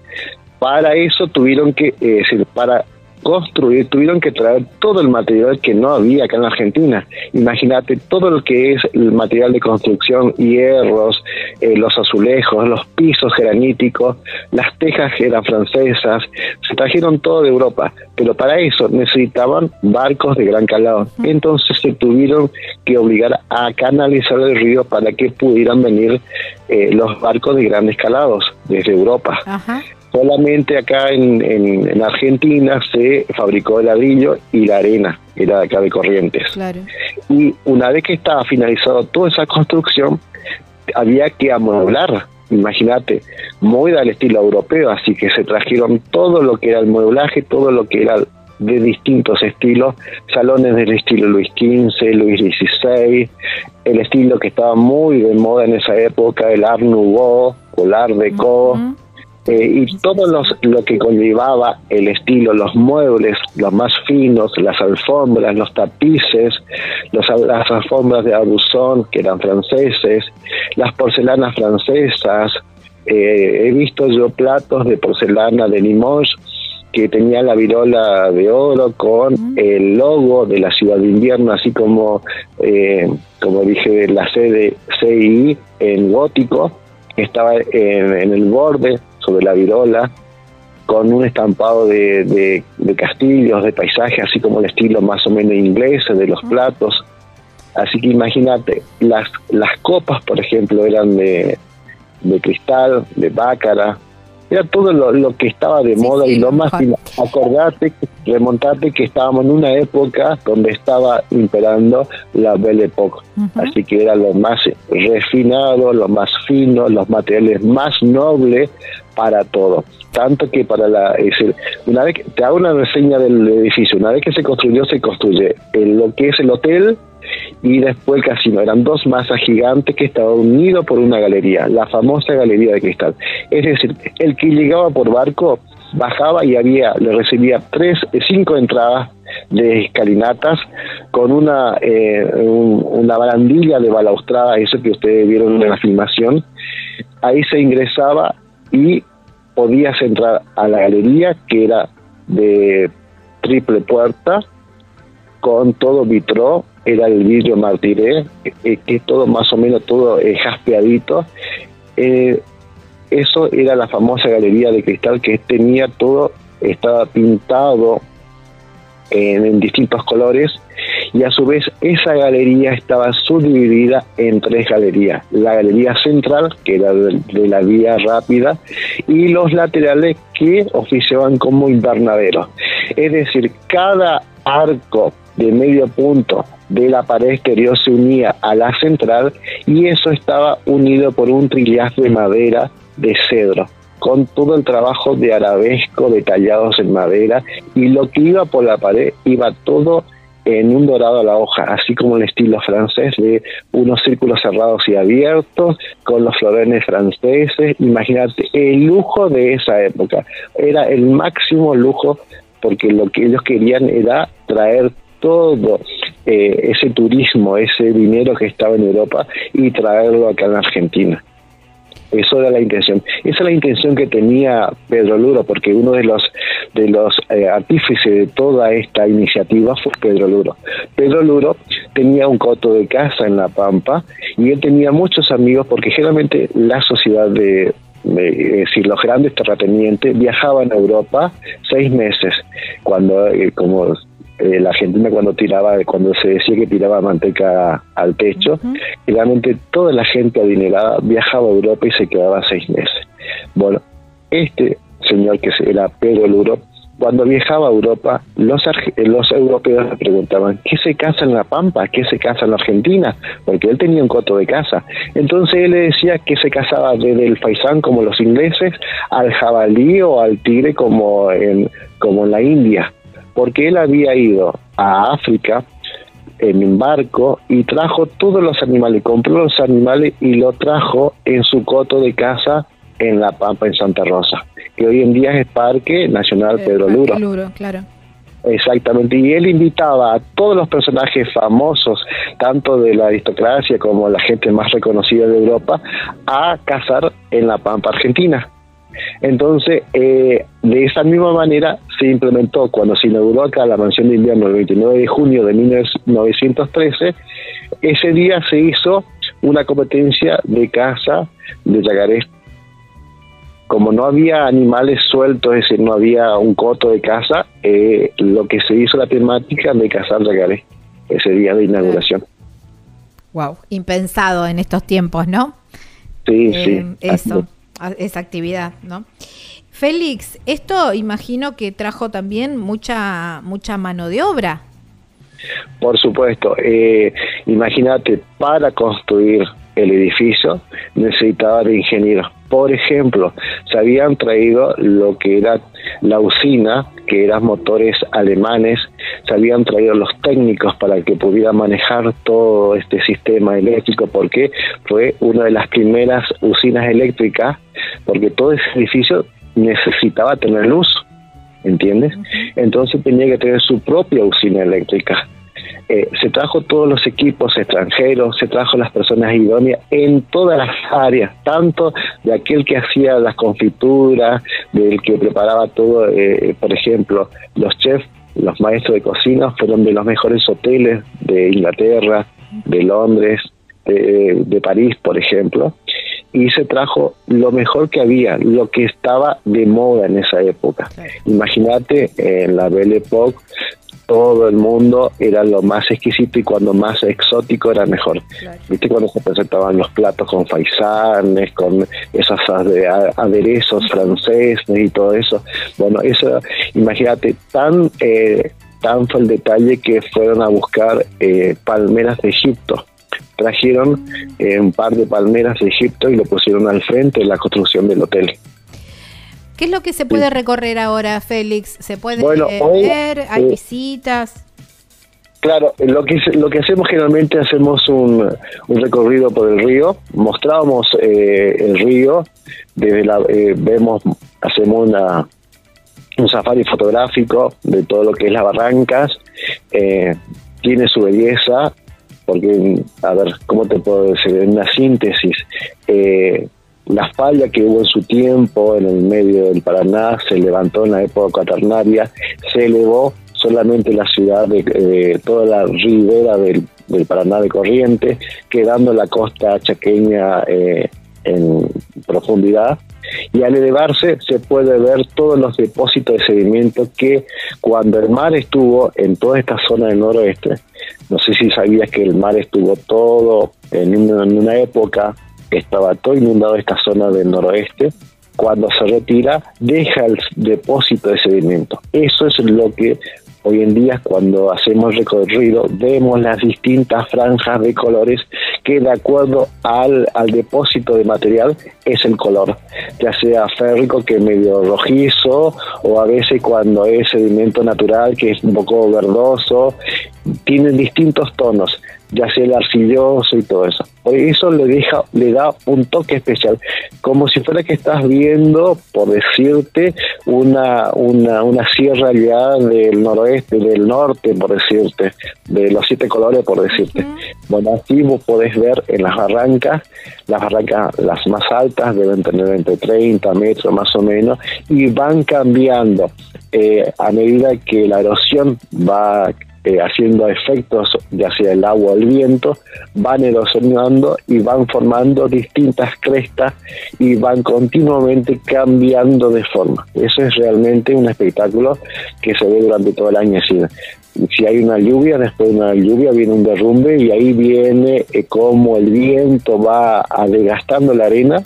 para eso tuvieron que, eh, decir, para construir, tuvieron que traer todo el material que no había acá en Argentina. Imagínate todo lo que es el material de construcción, hierros, eh, los azulejos, los pisos graníticos, las tejas eran francesas, se trajeron todo de Europa, pero para eso necesitaban barcos de gran calado. Entonces se tuvieron que obligar a canalizar el río para que pudieran venir eh, los barcos de grandes calados desde Europa. Ajá. Solamente acá en, en, Argentina se fabricó el ladrillo y la arena, era de acá de Corrientes. Y una vez que estaba finalizado toda esa construcción, había que amueblar, imagínate, muy al estilo europeo, así que se trajeron todo lo que era el mueblaje, todo lo que era de distintos estilos, salones del estilo Luis XV, Luis XVI, el estilo que estaba muy de moda en esa época, el Art Nouveau o el Art Deco, eh, y todo los, lo que conllevaba el estilo, los muebles, los más finos, las alfombras, los tapices, los, las alfombras de abusón, que eran franceses, las porcelanas francesas, eh, he visto yo platos de porcelana de Limoges que tenía la virola de oro con el logo de la ciudad de invierno, así como, eh, como dije, la sede CI en gótico, estaba en, en el borde sobre la virola, con un estampado de, castillos, de paisajes, así como el estilo más o menos inglés de los platos. Así que imagínate, las, las copas, por ejemplo, eran de, de cristal, de bácara, era todo lo, que estaba de moda y lo más acordate, remontarte que estábamos en una época donde estaba imperando la Belle Époque, así que era lo más refinado, lo más fino, los materiales más nobles para todo. Tanto que para la, es decir, una vez que te hago una reseña del edificio, una vez que se construyó, se construye en lo que es el hotel, y después el casino. Eran dos masas gigantes que estaban unidos por una galería, la famosa galería de cristal. Es decir, el que llegaba por barco bajaba y había, le recibía tres, cinco entradas de escalinatas con una, eh, una barandilla de balaustrada, eso que ustedes vieron en la filmación. Ahí se ingresaba y podías entrar a la galería que era de triple puerta con todo vitró era el vidrio martiré, eh, que es todo más o menos todo eh, jaspeadito. Eh, eso era la famosa galería de cristal que tenía todo, estaba pintado en, distintos colores y a su vez esa galería estaba subdividida en tres galerías. La galería central, que era de, la vía rápida, y los laterales que oficiaban como invernaderos. Es decir, cada arco de medio punto de la pared exterior se unía a la central y eso estaba unido por un trillaje de madera de cedro con todo el trabajo de arabesco detallados en madera y lo que iba por la pared iba todo en un dorado a la hoja, así como el estilo francés de unos círculos cerrados y abiertos, con los florones franceses. Imagínate, el lujo de esa época era el máximo lujo porque lo que ellos querían era traer todo eh, ese turismo, ese dinero que estaba en Europa y traerlo acá en Argentina. Eso era la intención. Esa es la intención que tenía Pedro Luro, porque uno de los de los eh, artífices de toda esta iniciativa fue Pedro Luro. Pedro Luro tenía un coto de casa en La Pampa y él tenía muchos amigos porque generalmente la sociedad de, decir, los grandes terratenientes viajaban a Europa seis meses, cuando eh, como eh, la Argentina cuando tiraba, cuando se decía que tiraba manteca al techo, realmente toda la gente adinerada viajaba a Europa y se quedaba seis meses. Bueno, este señor que era Pedro Luro, cuando viajaba a Europa, los, los europeos le preguntaban, ¿qué se casa en La Pampa? ¿Qué se casa en la Argentina? Porque él tenía un coto de casa. Entonces él le decía que se casaba desde el faisán como los ingleses, al jabalí o al tigre como en, como en la India porque él había ido a África en un barco y trajo todos los animales, compró los animales y lo trajo en su coto de casa en La Pampa, en Santa Rosa, que hoy en día es Parque Nacional Pedro Luro. Luro, claro. Exactamente, y él invitaba a todos los personajes famosos, tanto de la aristocracia como la gente más reconocida de Europa, a cazar en La Pampa, Argentina. Entonces, eh, de esa misma manera se implementó cuando se inauguró acá la mansión de invierno el 29 de junio de 1913, ese día se hizo una competencia de caza de yacarés. Como no había animales sueltos, es decir, no había un coto de caza, eh, lo que se hizo la temática de cazar yacarés ese día de inauguración. Wow, impensado en estos tiempos, ¿no? Sí, sí. Eh, eso esa actividad, ¿no? Félix, esto imagino que trajo también mucha mucha mano de obra. Por supuesto, eh, imagínate, para construir el edificio necesitaba de ingenieros. Por ejemplo, se habían traído lo que era la usina, que eran motores alemanes, se habían traído los técnicos para que pudieran manejar todo este sistema eléctrico, porque fue una de las primeras usinas eléctricas, porque todo ese edificio necesitaba tener luz, ¿entiendes? Entonces tenía que tener su propia usina eléctrica. Eh, se trajo todos los equipos extranjeros, se trajo las personas idóneas en todas las áreas, tanto de aquel que hacía las confituras, del que preparaba todo, eh, por ejemplo, los chefs, los maestros de cocina fueron de los mejores hoteles de Inglaterra, de Londres, de, París, por ejemplo, y se trajo lo mejor que había, lo que estaba de moda en esa época. Imagínate en la Belle Époque todo el mundo era lo más exquisito y cuando más exótico era mejor. ¿Viste cuando se presentaban los platos con faisanes, con esos aderezos franceses y todo eso? Bueno, eso, imagínate, tan, eh, tan fue el detalle que fueron a buscar eh, palmeras de Egipto. Trajeron eh, un par de palmeras de Egipto y lo pusieron al frente de la construcción del hotel. ¿Qué es lo que se puede recorrer ahora, Félix? ¿Se puede ver? ¿Hay visitas? Claro, lo que lo que hacemos generalmente hacemos un, recorrido por el río, mostramos eh, el río, desde la eh, vemos, hacemos una un safari fotográfico de todo lo que es las barrancas, eh, tiene su belleza, porque, a ver, ¿cómo te puedo decir? En una síntesis, eh, la falla que hubo en su tiempo en el medio del Paraná se levantó en la época cuaternaria, se elevó solamente la ciudad de toda la ribera del, Paraná de Corriente, quedando la costa chaqueña eh, en profundidad. Y al elevarse se puede ver todos los depósitos de sedimento que cuando el mar estuvo en toda esta zona del noroeste, no sé si sabías que el mar estuvo todo en una época estaba todo inundado esta zona del noroeste, cuando se retira deja el depósito de sedimento. Eso es lo que hoy en día cuando hacemos recorrido vemos las distintas franjas de colores que de acuerdo al, al depósito de material es el color, ya sea férrico que es medio rojizo o a veces cuando es sedimento natural que es un poco verdoso tienen distintos tonos, ya sea el arcilloso y todo eso. Por eso le deja, le da un toque especial, como si fuera que estás viendo, por decirte, una, una, una sierra allá del noroeste, del norte, por decirte, de los siete colores, por decirte. Bueno, aquí vos podés ver en las barrancas, las barrancas las más altas deben tener entre 30 metros más o menos, y van cambiando eh, a medida que la erosión va eh, haciendo efectos, ya sea el agua o el viento, van erosionando y van formando distintas crestas y van continuamente cambiando de forma. Eso es realmente un espectáculo que se ve durante todo el año. Así si hay una lluvia, después de una lluvia viene un derrumbe y ahí viene eh, como el viento va desgastando la arena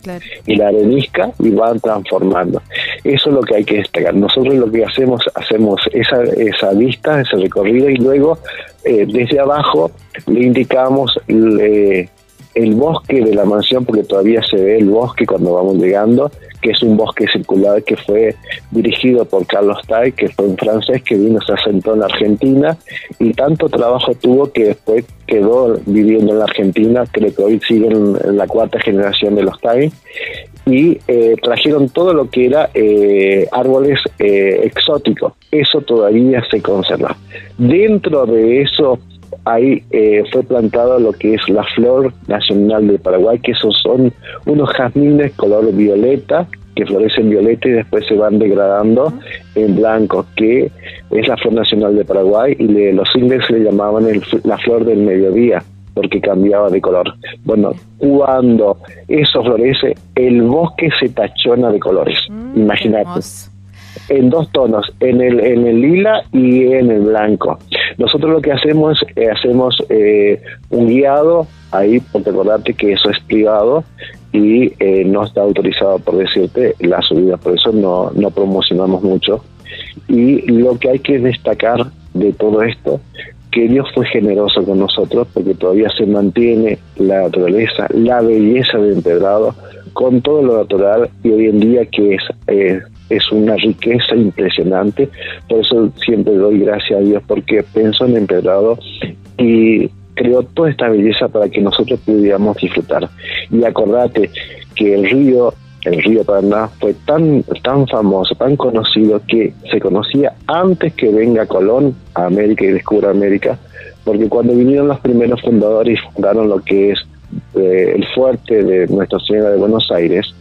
y la arenisca y van transformando. Eso es lo que hay que destacar. Nosotros lo que hacemos, hacemos esa, esa vista, ese recorrido y luego eh, desde abajo le indicamos el bosque de la mansión, porque todavía se ve el bosque cuando vamos llegando, que es un bosque circular que fue dirigido por Carlos Tay, que fue un francés que vino, se asentó en Argentina y tanto trabajo tuvo que después quedó viviendo en la Argentina, creo que hoy siguen en la cuarta generación de los Tay, y eh, trajeron todo lo que era eh, árboles eh, exóticos. Eso todavía se conserva. Dentro de eso ahí eh, fue plantado lo que es la flor nacional de Paraguay, que esos son unos jazmines color violeta, que florecen violeta y después se van degradando en blanco, que es la flor nacional de Paraguay y los ingleses le llamaban la flor del mediodía porque cambiaba de color. Bueno, cuando eso florece, el bosque se tachona de colores. Mm, Imagínate en dos tonos, en el, en el lila y en el blanco. Nosotros lo que hacemos es eh, hacemos eh, un guiado ahí, porque acordate que eso es privado y eh, no está autorizado por decirte la subida, por eso no, no promocionamos mucho. Y lo que hay que destacar de todo esto, que Dios fue generoso con nosotros porque todavía se mantiene la naturaleza, la belleza de empedrado, con todo lo natural y hoy en día que es es una riqueza impresionante. Por eso siempre doy gracias a Dios porque pensó en Empedrado y creó toda esta belleza para que nosotros pudiéramos disfrutar. Y acordate que el río, el río Paraná, fue tan, tan famoso, tan conocido que se conocía antes que venga Colón a América y descubra América, porque cuando vinieron los primeros fundadores y fundaron lo que es eh, el fuerte de Nuestra Señora de Buenos Aires,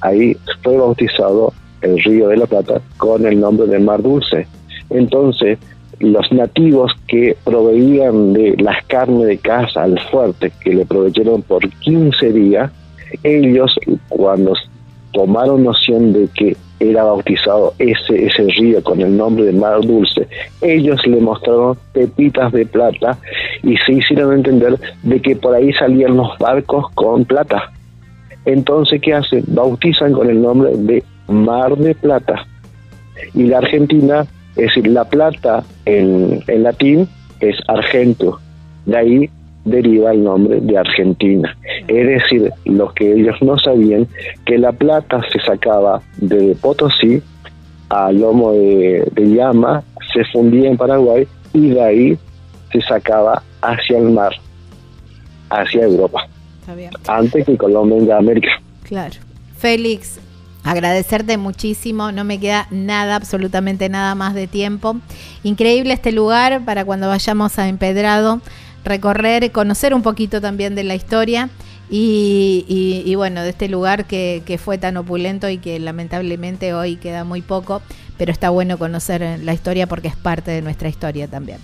ahí fue bautizado el río de la Plata con el nombre de Mar Dulce. Entonces, los nativos que proveían de las carnes de caza al fuerte, que le proveyeron por 15 días, ellos cuando tomaron noción de que era bautizado ese, ese río con el nombre de Mar Dulce, ellos le mostraron pepitas de plata y se hicieron entender de que por ahí salían los barcos con plata. Entonces, ¿qué hacen? Bautizan con el nombre de Mar de Plata. Y la Argentina, es decir, la plata en, en latín es argento. De ahí deriva el nombre de Argentina. Es decir, lo que ellos no sabían, que la plata se sacaba de Potosí a lomo de, llama, se fundía en Paraguay y de ahí se sacaba hacia el mar, hacia Europa. Antes que Colombia venga a América. Claro. Félix, Agradecerte muchísimo, no me queda nada, absolutamente nada más de tiempo. Increíble este lugar para cuando vayamos a Empedrado, recorrer, conocer un poquito también de la historia y, bueno, de este lugar que, fue tan opulento y que lamentablemente hoy queda muy poco, pero está bueno conocer la historia porque es parte de nuestra historia también.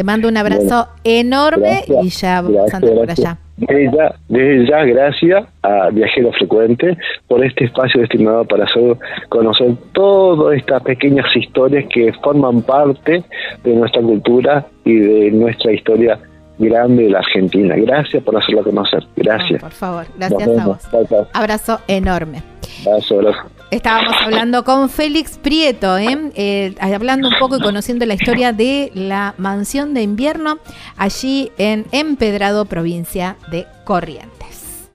Te mando un abrazo enorme y ya vamos a andar por allá. Desde ya, gracias a Viajero Frecuente por este espacio destinado para hacer conocer todas estas pequeñas historias que forman parte de nuestra cultura y de nuestra historia grande de la Argentina. Gracias por hacerlo conocer. Gracias. por favor, gracias a vos. Abrazo enorme. Abrazo, abrazo. Estábamos hablando con Félix Prieto, ¿eh? ¿eh? hablando un poco y conociendo la historia de la mansión de invierno allí en Empedrado, provincia de Corrientes.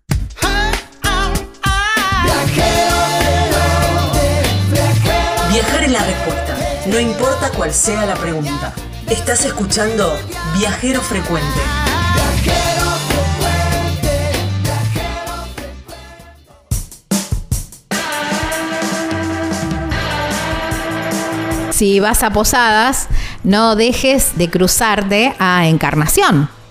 Viajar es la respuesta, no importa cuál sea la pregunta. Estás escuchando Viajero Frecuente. Si vas a Posadas, no dejes de cruzarte a Encarnación.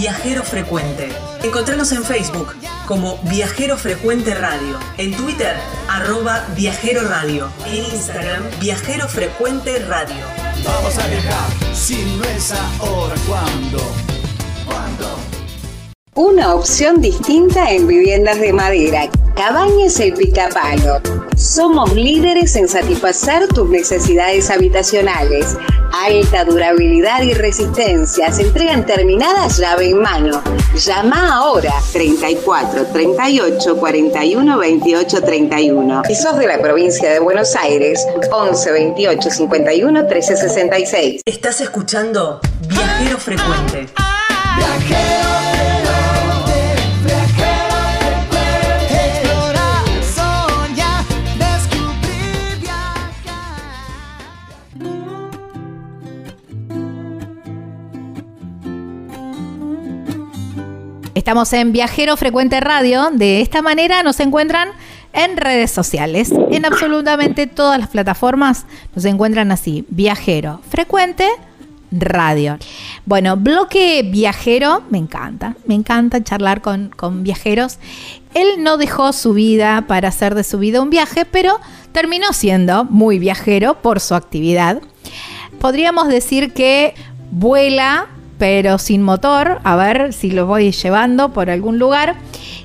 Viajero Frecuente. Encontranos en Facebook como Viajero Frecuente Radio, en Twitter arroba Viajero Radio, en Instagram Viajero Frecuente Radio. Vamos a viajar, si no es ahora, ¿cuándo? ¿Cuándo? Una opción distinta en viviendas de madera. Cabañas El Picapalo. Somos líderes en satisfacer tus necesidades habitacionales. Alta durabilidad y resistencia. Se entregan terminadas llave en mano. Llama ahora 34 38 41 28 31. Si sos de la provincia de Buenos Aires, 11 28 51 13 66. Estás escuchando Viajero Frecuente. Viajero Estamos en Viajero Frecuente Radio. De esta manera nos encuentran en redes sociales. En absolutamente todas las plataformas nos encuentran así. Viajero Frecuente Radio. Bueno, bloque viajero, me encanta, me encanta charlar con, con, viajeros. Él no dejó su vida para hacer de su vida un viaje, pero terminó siendo muy viajero por su actividad. Podríamos decir que vuela pero sin motor, a ver si lo voy llevando por algún lugar,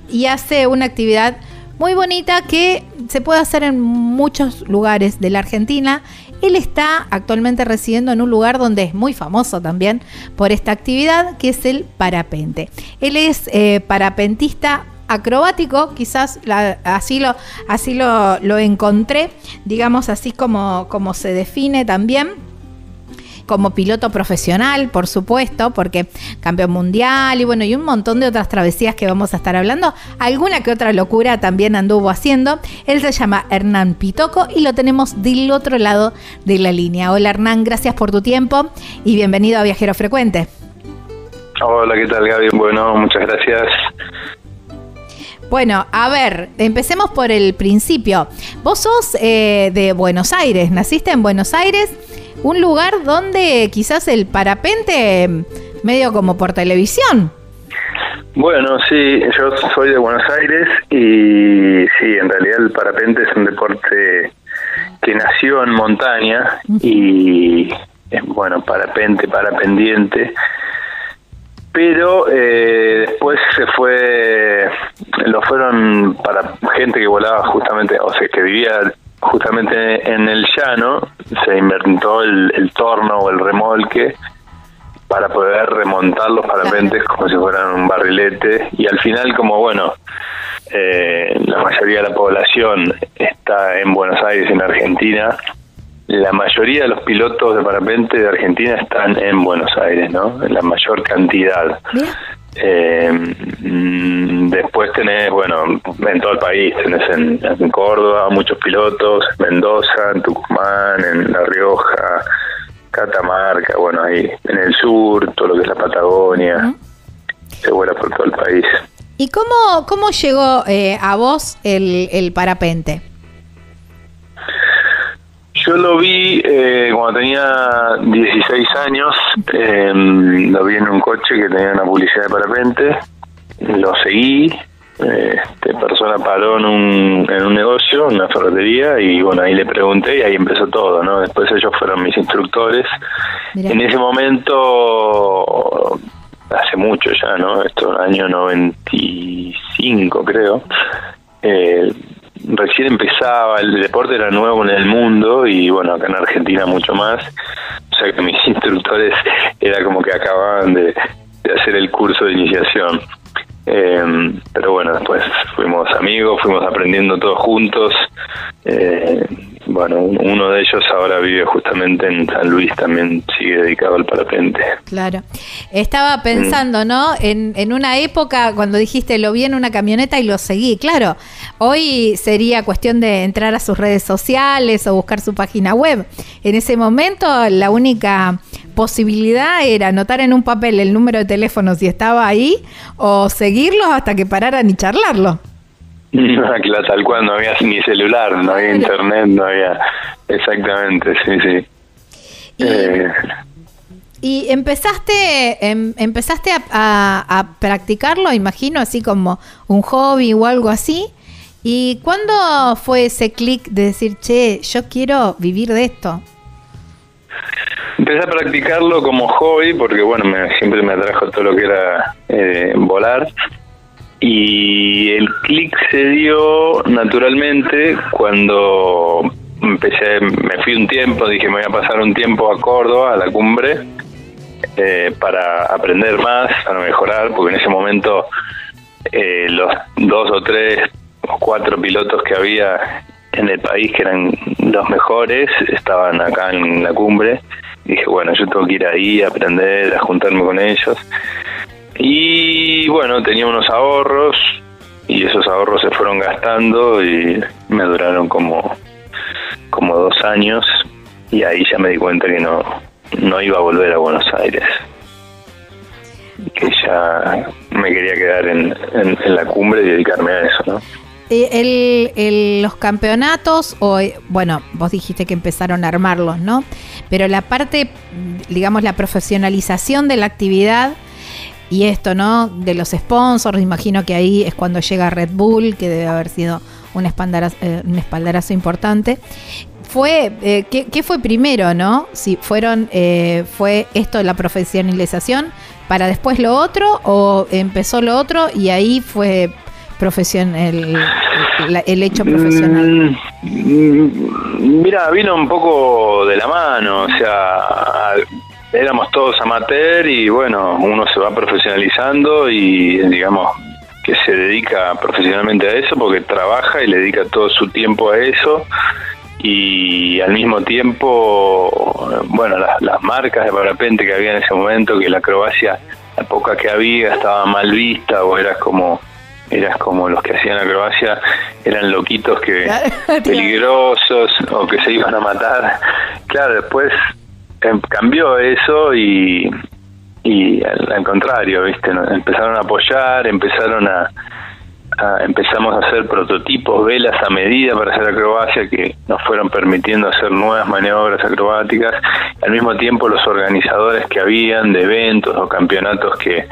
y hace una actividad muy bonita que se puede hacer en muchos lugares de la Argentina. Él está actualmente residiendo en un lugar donde es muy famoso también por esta actividad, que es el parapente. Él es eh, parapentista acrobático, quizás así, lo, así lo, lo, encontré, digamos así como, como se define también como piloto profesional, por supuesto, porque campeón mundial y bueno, y un montón de otras travesías que vamos a estar hablando. Alguna que otra locura también anduvo haciendo. Él se llama Hernán Pitoco y lo tenemos del otro lado de la línea. Hola Hernán, gracias por tu tiempo y bienvenido a Viajero Frecuente. Hola, ¿qué tal Gaby? Bueno, muchas gracias. Bueno, a ver, empecemos por el principio. Vos sos eh, de Buenos Aires, naciste en Buenos Aires un lugar donde quizás el parapente medio como por televisión. Bueno, sí, yo soy de Buenos Aires y sí, en realidad el parapente es un deporte que nació en montaña y es bueno, parapente, parapendiente, pero eh, después se fue, lo fueron para gente que volaba justamente, o sea, que vivía justamente en el llano se inventó el, torno o el remolque para poder remontar los parapentes como si fueran un barrilete. Y al final como bueno eh, la mayoría de la población está en Buenos Aires en Argentina la mayoría de los pilotos de parapente de Argentina están en Buenos Aires no en la mayor cantidad eh, mm, después tenés, bueno, en todo el país, tenés en, Córdoba muchos pilotos, Mendoza, en Tucumán, en La Rioja, Catamarca, bueno, ahí en el sur, todo lo que es la Patagonia, se vuela por todo el país. ¿Y cómo, cómo llegó eh, a vos el, el parapente? Yo lo vi eh, cuando tenía 16 años, eh, lo vi en un coche que tenía una publicidad de parapente, lo seguí, eh, este persona paró en un, en un negocio, en una ferretería, y bueno, ahí le pregunté y ahí empezó todo, ¿no? Después ellos fueron mis instructores. En ese momento, hace mucho ya, ¿no? Esto, año 95 creo, recién empezaba, el deporte era nuevo en el mundo y bueno, acá en Argentina mucho más. O sea que mis instructores era como que acababan de, de hacer el curso de iniciación. Eh, pero bueno, después fuimos amigos, fuimos aprendiendo todos juntos. Eh, bueno, uno de ellos ahora vive justamente en San Luis, también sigue dedicado al parapente. Claro. Estaba pensando, ¿no? En, en una época, cuando dijiste lo vi en una camioneta y lo seguí, claro. Hoy sería cuestión de entrar a sus redes sociales o buscar su página web. En ese momento, la única posibilidad era anotar en un papel el número de teléfono si estaba ahí o seguirlos hasta que pararan y charlarlo. claro, tal cual, no había ni celular, no había internet, no había... Exactamente, sí, sí. Y, Eh, y empezaste, em- empezaste a, a- a practicarlo, imagino, así como un hobby o algo así. ¿Y cuándo fue ese clic de decir, che, yo quiero vivir de esto? Empecé a practicarlo como hobby porque, bueno, me- siempre me atrajo todo lo que era eh, volar. Y el clic se dio naturalmente cuando empecé, me fui un tiempo, dije me voy a pasar un tiempo a Córdoba, a la cumbre, eh, para aprender más, para mejorar, porque en ese momento eh, los dos o tres o cuatro pilotos que había en el país que eran los mejores estaban acá en la cumbre. Dije, bueno, yo tengo que ir ahí a aprender, a juntarme con ellos. Y bueno, tenía unos ahorros y esos ahorros se fueron gastando y me duraron como, como dos años y ahí ya me di cuenta que no, no iba a volver a Buenos Aires. Que ya me quería quedar en, en- la cumbre y dedicarme a eso, ¿no? El- los campeonatos, o bueno, vos dijiste que empezaron a armarlos, ¿no? Pero la parte, digamos, la profesionalización de la actividad y esto, ¿no? De los sponsors, imagino que ahí es cuando llega Red Bull, que debe haber sido un espaldarazo, eh, un espaldarazo importante. Fue, eh, ¿qué, qué fue primero, no? Si fueron, eh, fue esto la profesionalización para después lo otro, o empezó lo otro y ahí fue profesión, el, la- el hecho profesional. Mm, Mira, vino un poco de la mano, o sea, éramos todos amateur y bueno, uno se va profesionalizando y digamos que se dedica profesionalmente a eso porque trabaja y le dedica todo su tiempo a eso y al mismo tiempo, bueno, las, las marcas de parapente que había en ese momento, que la acrobacia, la poca que había, estaba mal vista o eras como eras como los que hacían acrobacia, eran loquitos que peligrosos o que se iban a matar. Claro, después cambió eso y, y al, contrario, ¿viste? Empezaron a apoyar, empezaron a, empezamos a hacer prototipos, velas a medida para hacer acrobacia que nos fueron permitiendo hacer nuevas maniobras acrobáticas. Al mismo tiempo los organizadores que habían de eventos o campeonatos que,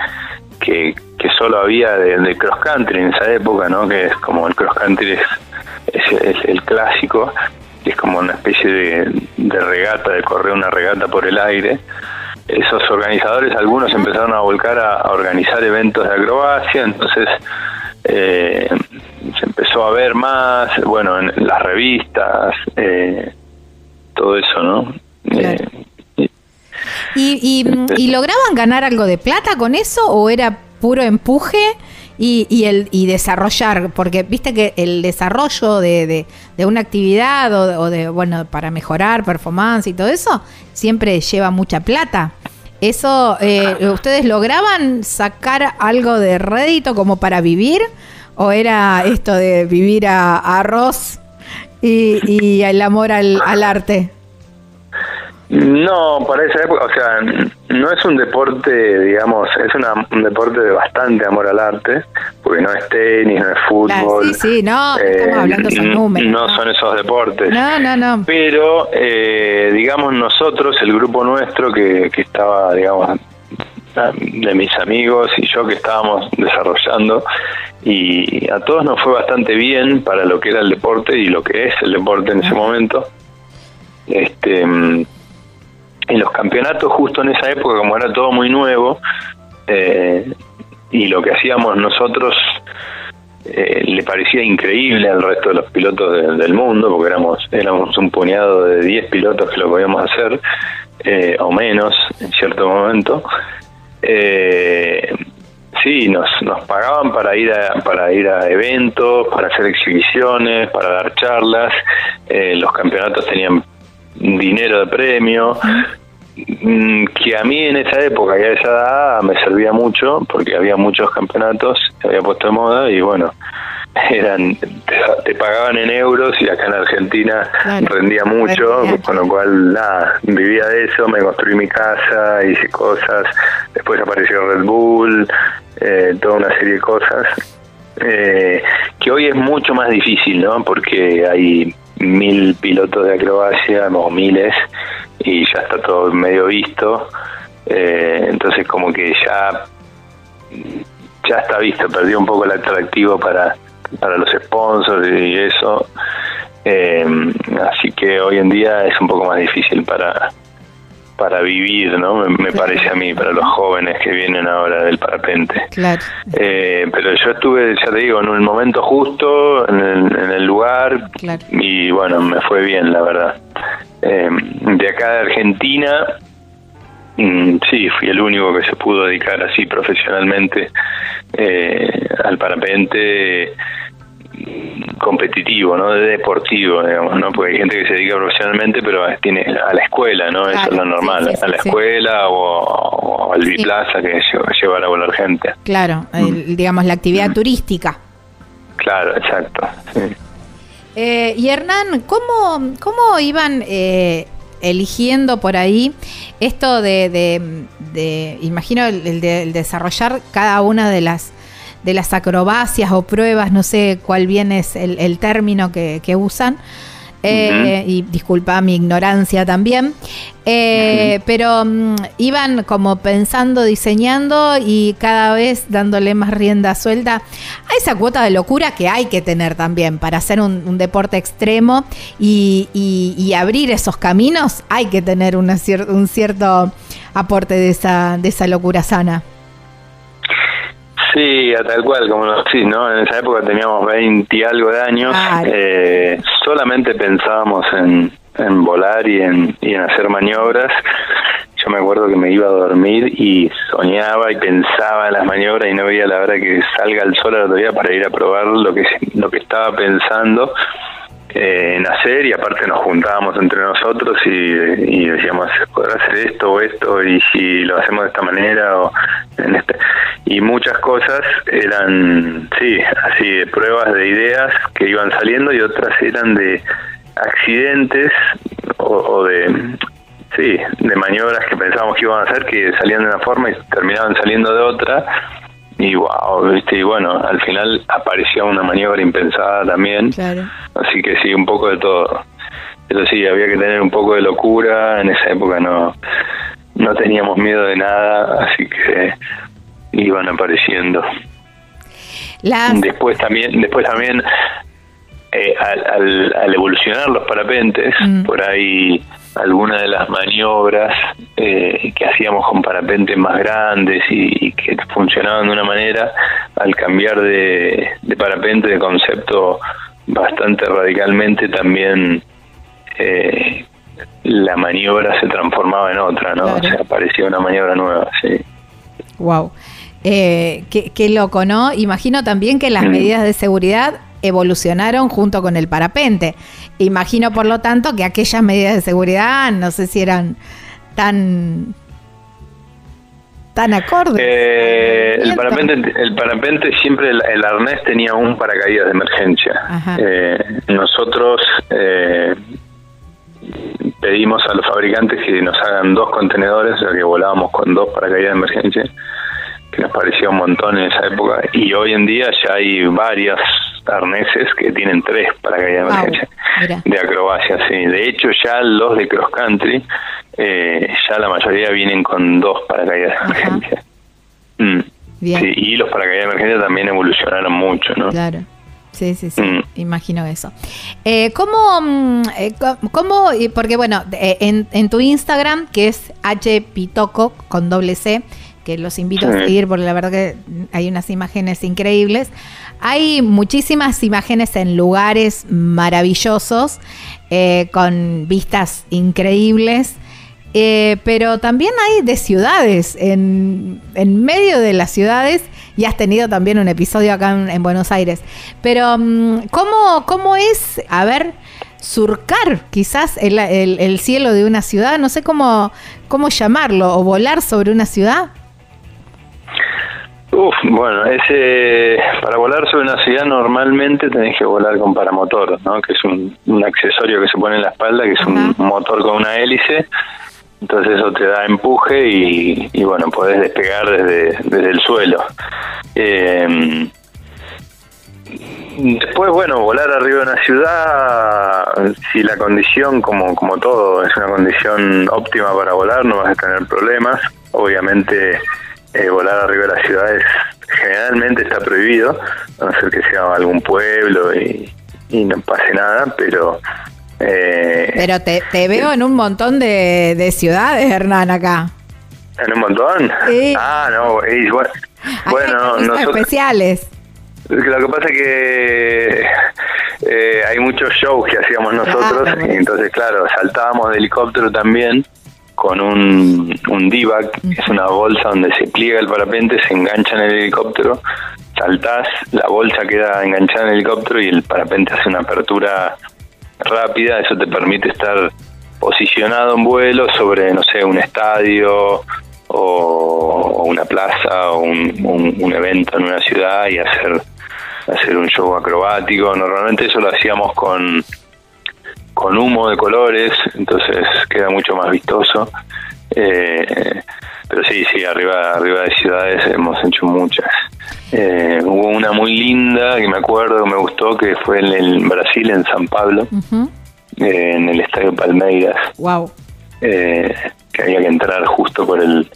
que, que solo había de, cross country en esa época, ¿no? Que es como el cross country es, es el clásico, que es como una especie de, de regata, de correr una regata por el aire. Esos organizadores, algunos empezaron a volcar a, a organizar eventos de acrobacia, entonces eh, se empezó a ver más, bueno, en las revistas, eh, todo eso, ¿no? Claro. Eh, ¿Y, y, mm, y lograban ganar algo de plata con eso o era puro empuje y, y el, y desarrollar? Porque viste que el desarrollo de, una actividad o de, o de, bueno, para mejorar performance y todo eso, siempre lleva mucha plata. ¿Eso, eh, ustedes lograban sacar algo de rédito como para vivir? ¿O era esto de vivir a, arroz y, el amor al arte? No, para esa época, o sea, no es un deporte, digamos, es una, un deporte de bastante amor al arte, porque no es tenis, no es fútbol. sí, sí, no, estamos hablando de esos números. No, son esos deportes. No, no, no. Pero, eh, digamos, nosotros, el grupo nuestro que, que estaba, digamos, de mis amigos y yo que estábamos desarrollando y a todos nos fue bastante bien para lo que era el deporte y lo que es el deporte en ese momento. Este, en los campeonatos justo en esa época, como era todo muy nuevo, eh, y lo que hacíamos nosotros eh, le parecía increíble al resto de los pilotos del mundo, porque éramos, éramos un puñado de 10 pilotos que lo podíamos hacer, eh, o menos en cierto momento. Eh, sí, nos, nos pagaban para ir a, para ir a eventos, para hacer exhibiciones, para dar charlas. Eh, los campeonatos tenían dinero de premio. Mm, que a mí en esa época y a esa edad me servía mucho porque había muchos campeonatos que había puesto de moda y bueno eran te, pagaban en euros y acá en Argentina rendía mucho con lo cual nada vivía de eso me construí mi casa hice cosas después apareció Red Bull eh, toda una serie de cosas eh, que hoy es mucho más difícil no porque hay mil pilotos de acrobacia o miles y ya está todo medio visto eh, entonces como que ya ya está visto perdió un poco el atractivo para para los sponsors y eso. Eh, así que hoy en día es un poco más difícil para para vivir, ¿no? Me, parece a mí, para los jóvenes que vienen ahora del parapente. Claro. Eh, pero yo estuve, ya te digo, en un momento justo, en el, lugar, y bueno, me fue bien, la verdad. Eh, de acá de Argentina, mm, sí, fui el único que se pudo dedicar así profesionalmente al parapente competitivo, ¿no? De deportivo, digamos, ¿no? Porque hay gente que se dedica profesionalmente, pero tiene a la escuela, ¿no? Eso es lo normal, a la escuela o, al biplaza que llevar a volar gente. Claro, mm. digamos la actividad mm. turística. Claro, exacto. Eh, y Hernán, ¿cómo, cómo iban eh, eligiendo por ahí esto de, de, imagino, el, de, el desarrollar cada una de las de las acrobacias o pruebas, no sé cuál bien es el, término que, usan. Eh, y disculpa mi ignorancia también, eh, pero mm, iban como pensando, diseñando y cada vez dándole más rienda suelta a esa cuota de locura que hay que tener también para hacer un, deporte extremo y, abrir esos caminos, hay que tener un cierto aporte de esa, de esa locura sana. Sí, a tal cual, como lo decís, ¿no? En esa época teníamos 20 y algo de años, eh, solamente pensábamos en, en volar y en, y en hacer maniobras. Yo me acuerdo que me iba a dormir y soñaba y pensaba en las maniobras y no veía la hora que salga el sol al otro día para ir a probar lo que, lo que estaba pensando eh, en hacer y aparte nos juntábamos entre nosotros y, decíamos, ¿podrá hacer esto o esto? Y si lo hacemos de esta manera o en este... Y muchas cosas eran, sí, así, pruebas de ideas que iban saliendo y otras eran de accidentes o, de sí, de maniobras que pensábamos que iban a hacer que salían de una forma y terminaban saliendo de otra y wow, ¿viste? y bueno, al final apareció una maniobra impensada también, así que sí, un poco de todo. Pero sí, había que tener un poco de locura, en esa época no, no teníamos miedo de nada, así que iban apareciendo. Después también, después también eh, al, al, evolucionar los parapentes, mm. por ahí algunas de las maniobras eh, que hacíamos con parapentes más grandes y, que funcionaban de una manera, al cambiar de, parapente de concepto bastante radicalmente, también eh, la maniobra se transformaba en otra, ¿no? O sea, aparecía una maniobra nueva, sí. Wow. Eh, qué, loco, ¿no? Imagino también que las mm. medidas de seguridad evolucionaron junto con el parapente. Imagino, por lo tanto, que aquellas medidas de seguridad no sé si eran tan tan acordes. Eh, el, parapente, el parapente siempre, el, arnés tenía un paracaídas de emergencia. Eh, nosotros, eh, pedimos a los fabricantes que nos hagan dos contenedores, o sea que volábamos con dos para caída de emergencia, que nos parecía un montón en esa época. Y hoy en día ya hay varios arneses que tienen tres para caída de emergencia de acrobacia, sí. De hecho, ya los de cross country, eh, ya la mayoría vienen con dos paracaídas de emergencia. Mm. Bien. Sí, y los paracaídas de emergencia también evolucionaron mucho, ¿no? Claro. Sí, sí, sí. Mm. Imagino eso. Eh, ¿Cómo, mm, eh, cómo, y porque bueno, eh, en, en tu Instagram, que es hpitoco con doble C, que los invito a seguir porque la verdad que hay unas imágenes increíbles. Hay muchísimas imágenes en lugares maravillosos, eh, con vistas increíbles. Eh, pero también hay de ciudades, en, en medio de las ciudades, y has tenido también un episodio acá en, en Buenos Aires. Pero, mm, ¿cómo, ¿cómo es, a ver, surcar quizás el, el- el cielo de una ciudad? No sé cómo, cómo llamarlo, o volar sobre una ciudad. Uf, bueno, ese para volar sobre una ciudad normalmente tenés que volar con paramotor, ¿no? Que es un, un accesorio que se pone en la espalda, que es un Ajá. motor con una hélice. Entonces eso te da empuje y, y, bueno, podés despegar desde, desde el suelo. Eh, después, bueno, volar arriba de una ciudad, si la condición, como, como todo, es una condición óptima para volar, no vas a tener problemas. Obviamente, eh, volar arriba de las ciudades generalmente está prohibido, a no ser que sea algún pueblo y, y no pase nada, pero... eh, Pero te, te veo en un montón de, de ciudades, Hernán, acá. ¿En un montón? Sí. Ah, no, y bueno, bueno nosotros... especiales. Lo que pasa es que eh, hay muchos shows que hacíamos nosotros, y entonces, claro, saltábamos de helicóptero también con un, un D-bag, que es una bolsa donde se pliega el parapente, se engancha en el helicóptero, saltás, la bolsa queda enganchada en el helicóptero y el parapente hace una apertura rápida, eso te permite estar posicionado en vuelo sobre, no sé, un estadio o, o una plaza o un, un- un evento en una ciudad y hacer hacer un show acrobático. Normalmente eso lo hacíamos con con humo de colores, entonces queda mucho más vistoso. Eh, pero sí, sí, arriba arriba de ciudades hemos hecho muchas. Eh, hubo una muy linda que me acuerdo que me gustó que fue en, el Brasil, en San Pablo, eh, en el Estadio Palmeiras Wow. que había que entrar justo por el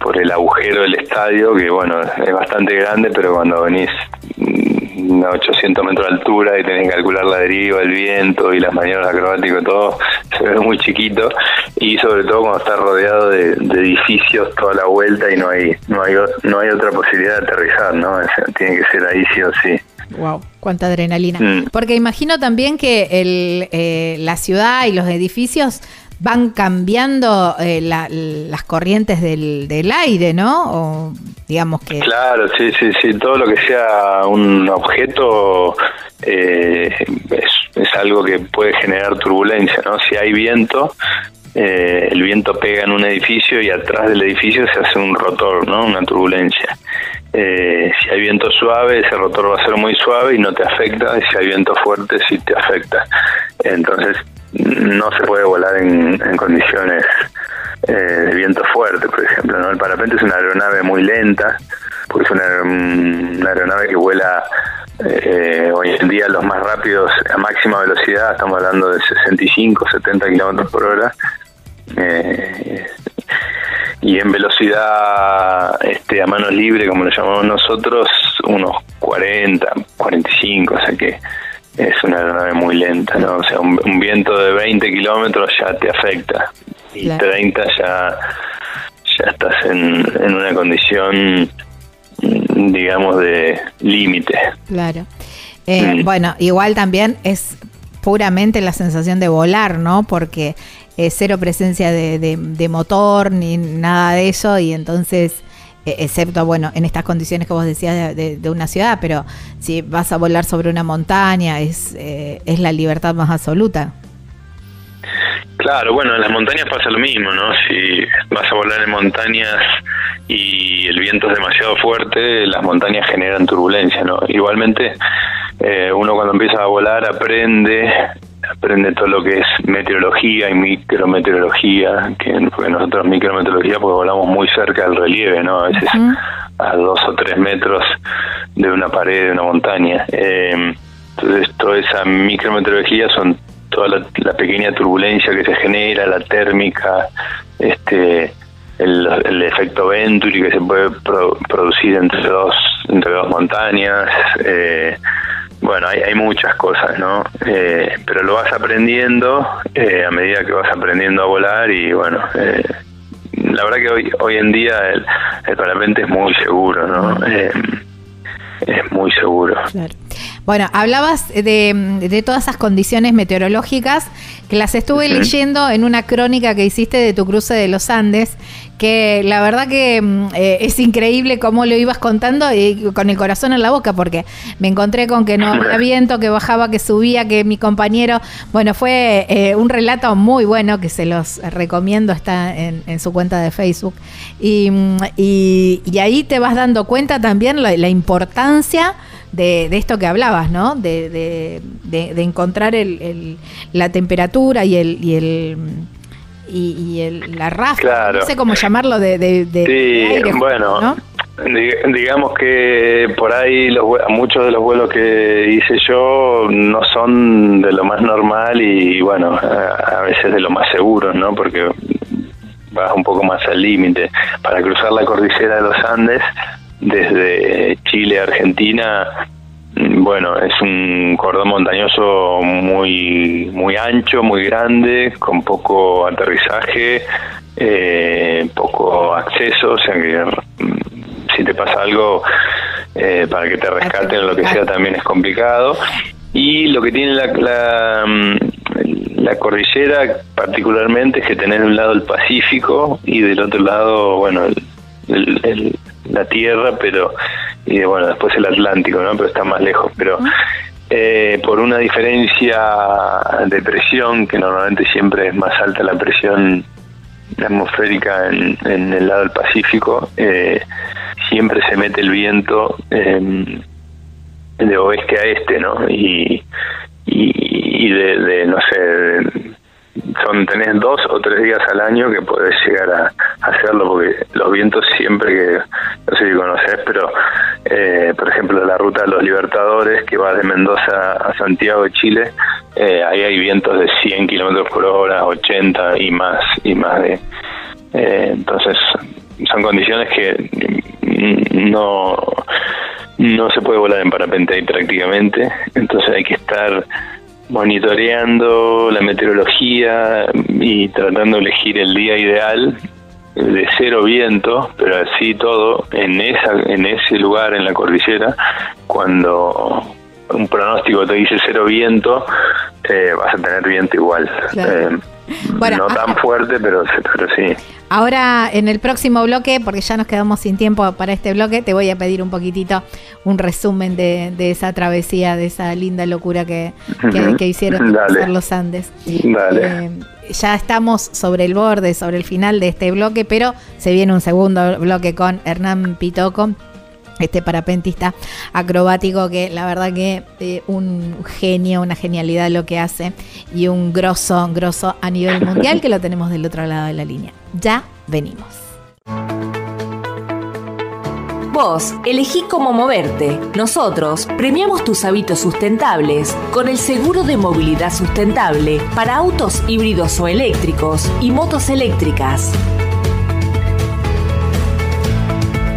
por el agujero del estadio, que bueno, es bastante grande, pero cuando venís mm, a 800 metros de altura y tenés que calcular la deriva, el viento y las maniobras acrobáticas, todo se ve muy chiquito y sobre todo cuando estás rodeado de, de edificios toda la vuelta y no hay no hay no hay otra posibilidad de aterrizar, ¿no? O sea, tiene que ser ahí sí o sí. Wow, cuánta adrenalina. Mm. Porque imagino también que el, eh, la ciudad y los edificios van cambiando eh, la- las corrientes del, del aire, ¿no? O digamos que... Claro, sí, sí, sí. Todo lo que sea un objeto eh, es, algo que puede generar turbulencia, ¿no? Si hay viento, eh, el viento pega en un edificio y atrás del edificio se hace un rotor, ¿no? Una turbulencia. Eh, si hay viento suave, ese rotor va a ser muy suave y no te afecta. Y si hay viento fuerte, sí te afecta. Entonces, no se puede volar en, condiciones eh, de viento fuerte, por ejemplo. ¿no? El parapente es una aeronave muy lenta, porque es una, una aeronave que vuela eh, hoy en día los más rápidos a máxima velocidad, estamos hablando de 65, 70 kilómetros por hora. Eh, y en velocidad este, a manos libres, como lo llamamos nosotros, unos 40, 45, o sea que es una aeronave muy lenta, ¿no? O sea, un, un viento de 20 kilómetros ya te afecta y Claro. 30 ya, ya estás en, en una condición, mm, digamos, de límite. Claro. Eh, Mm. Bueno, igual también es puramente la sensación de volar, ¿no? Porque eh, cero presencia de, de- de motor ni nada de eso y entonces, excepto, bueno, en estas condiciones que vos decías de, de- de una ciudad, pero si vas a volar sobre una montaña es, eh, es la libertad más absoluta. Claro, bueno, en las montañas pasa lo mismo, ¿no? Si vas a volar en montañas y el viento es demasiado fuerte, las montañas generan turbulencia, ¿no? Igualmente, eh, uno cuando empieza a volar aprende aprende todo lo que es meteorología y micrometeorología, que nosotros micrometeorología porque volamos muy cerca del relieve, ¿no? A veces a dos o tres metros de una pared de una montaña. Eh, entonces, toda esa micrometeorología son toda la, pequeña turbulencia que se genera, la térmica, este el, efecto Venturi que se puede producir entre dos entre dos montañas eh, bueno hay, hay muchas cosas no eh, pero lo vas aprendiendo eh, a medida que vas aprendiendo a volar y bueno la verdad que hoy hoy en día el, el parapente es muy seguro no es muy seguro. Claro. Bueno, hablabas de, todas esas condiciones meteorológicas que las estuve leyendo en una crónica que hiciste de tu cruce de los Andes, que la verdad que mm, eh, es increíble cómo lo ibas contando y con el corazón en la boca, porque me encontré con que no había viento, que bajaba, que subía, que mi compañero, bueno, fue eh, un relato muy bueno que se los recomiendo, está en, su cuenta de Facebook. Mm, y, y, ahí te vas dando cuenta también la, la importancia de, esto que hablabas, ¿no? De, de, encontrar el, la temperatura y el, y el y, el, la rafa, no sé cómo llamarlo, de, sí, bueno, digamos que por ahí los, muchos de los vuelos que hice yo no son de lo más normal y bueno, a, a veces de lo más seguros, ¿no? Porque vas un poco más al límite. Para cruzar la cordillera de los Andes desde Chile a Argentina, bueno, es un cordón montañoso muy, muy ancho, muy grande, con poco aterrizaje, eh, poco acceso, o sea que mm, si te pasa algo eh, para que te rescaten o lo que sea también es complicado. Y lo que tiene la, la, mm, la cordillera particularmente es que tenés de un lado el Pacífico y del otro lado, bueno, el, la Tierra, pero y bueno, después el Atlántico, ¿no? Pero está más lejos, pero eh, por una diferencia de presión, que normalmente siempre es más alta la presión atmosférica en, el lado del Pacífico, eh, siempre se mete el viento de oeste a este, ¿no? Y, y, de, de, no sé, son tenés dos o tres días al año que podés llegar a, hacerlo porque los vientos siempre que no sé si conoces pero eh, por ejemplo la ruta de los Libertadores que va de Mendoza a Santiago de Chile eh, ahí hay vientos de 100 kilómetros por hora 80 y más y más de eh, entonces son condiciones que no no se puede volar en parapente ahí prácticamente entonces hay que estar monitoreando la meteorología y tratando de elegir el día ideal de cero viento, pero así todo en esa en ese lugar en la cordillera cuando un pronóstico te dice cero viento, eh, vas a tener viento igual. Eh, no tan fuerte, pero, pero sí. Ahora, en el próximo bloque, porque ya nos quedamos sin tiempo para este bloque, te voy a pedir un poquitito un resumen de, esa travesía, de esa linda locura que, que, hicieron los Andes. Eh, ya estamos sobre el borde, sobre el final de este bloque, pero se viene un segundo bloque con Hernán Pitoco este parapentista acrobático que la verdad que eh, un genio, una genialidad lo que hace y un grosso, grosso a nivel mundial que lo tenemos del otro lado de la línea. Ya venimos. Vos elegí cómo moverte. Nosotros premiamos tus hábitos sustentables con el seguro de movilidad sustentable para autos híbridos o eléctricos y motos eléctricas.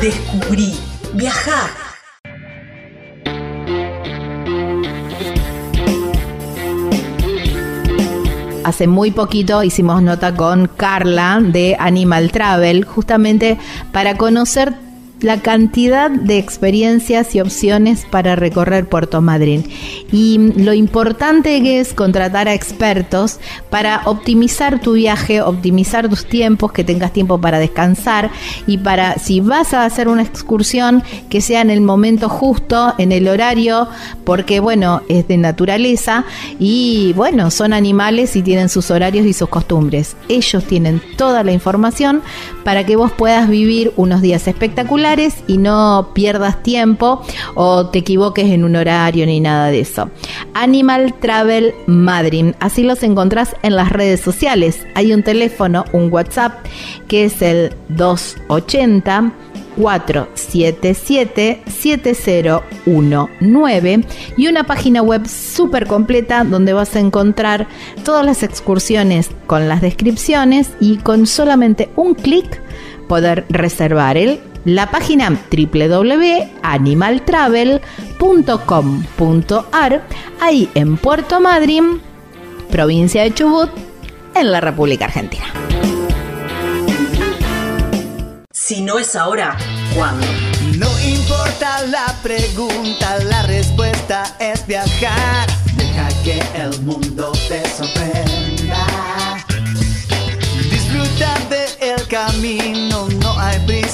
descubrí, viajá. Hace muy poquito hicimos nota con Carla de Animal Travel, justamente para conocer la cantidad de experiencias y opciones para recorrer Puerto Madryn y lo importante que es contratar a expertos para optimizar tu viaje, optimizar tus tiempos, que tengas tiempo para descansar y para si vas a hacer una excursión que sea en el momento justo, en el horario, porque bueno, es de naturaleza y bueno, son animales y tienen sus horarios y sus costumbres. Ellos tienen toda la información para que vos puedas vivir unos días espectaculares y no pierdas tiempo o te equivoques en un horario ni nada de eso. Animal Travel Madrid, así los encontrás en las redes sociales. Hay un teléfono, un WhatsApp que es el 280 477-7019 y una página web súper completa donde vas a encontrar todas las excursiones con las descripciones y con solamente un clic poder reservar el la página www.animaltravel.com.ar, ahí en Puerto Madryn, provincia de Chubut, en la República Argentina. Si no es ahora, ¿cuándo? No importa la pregunta, la respuesta es viajar. Deja que el mundo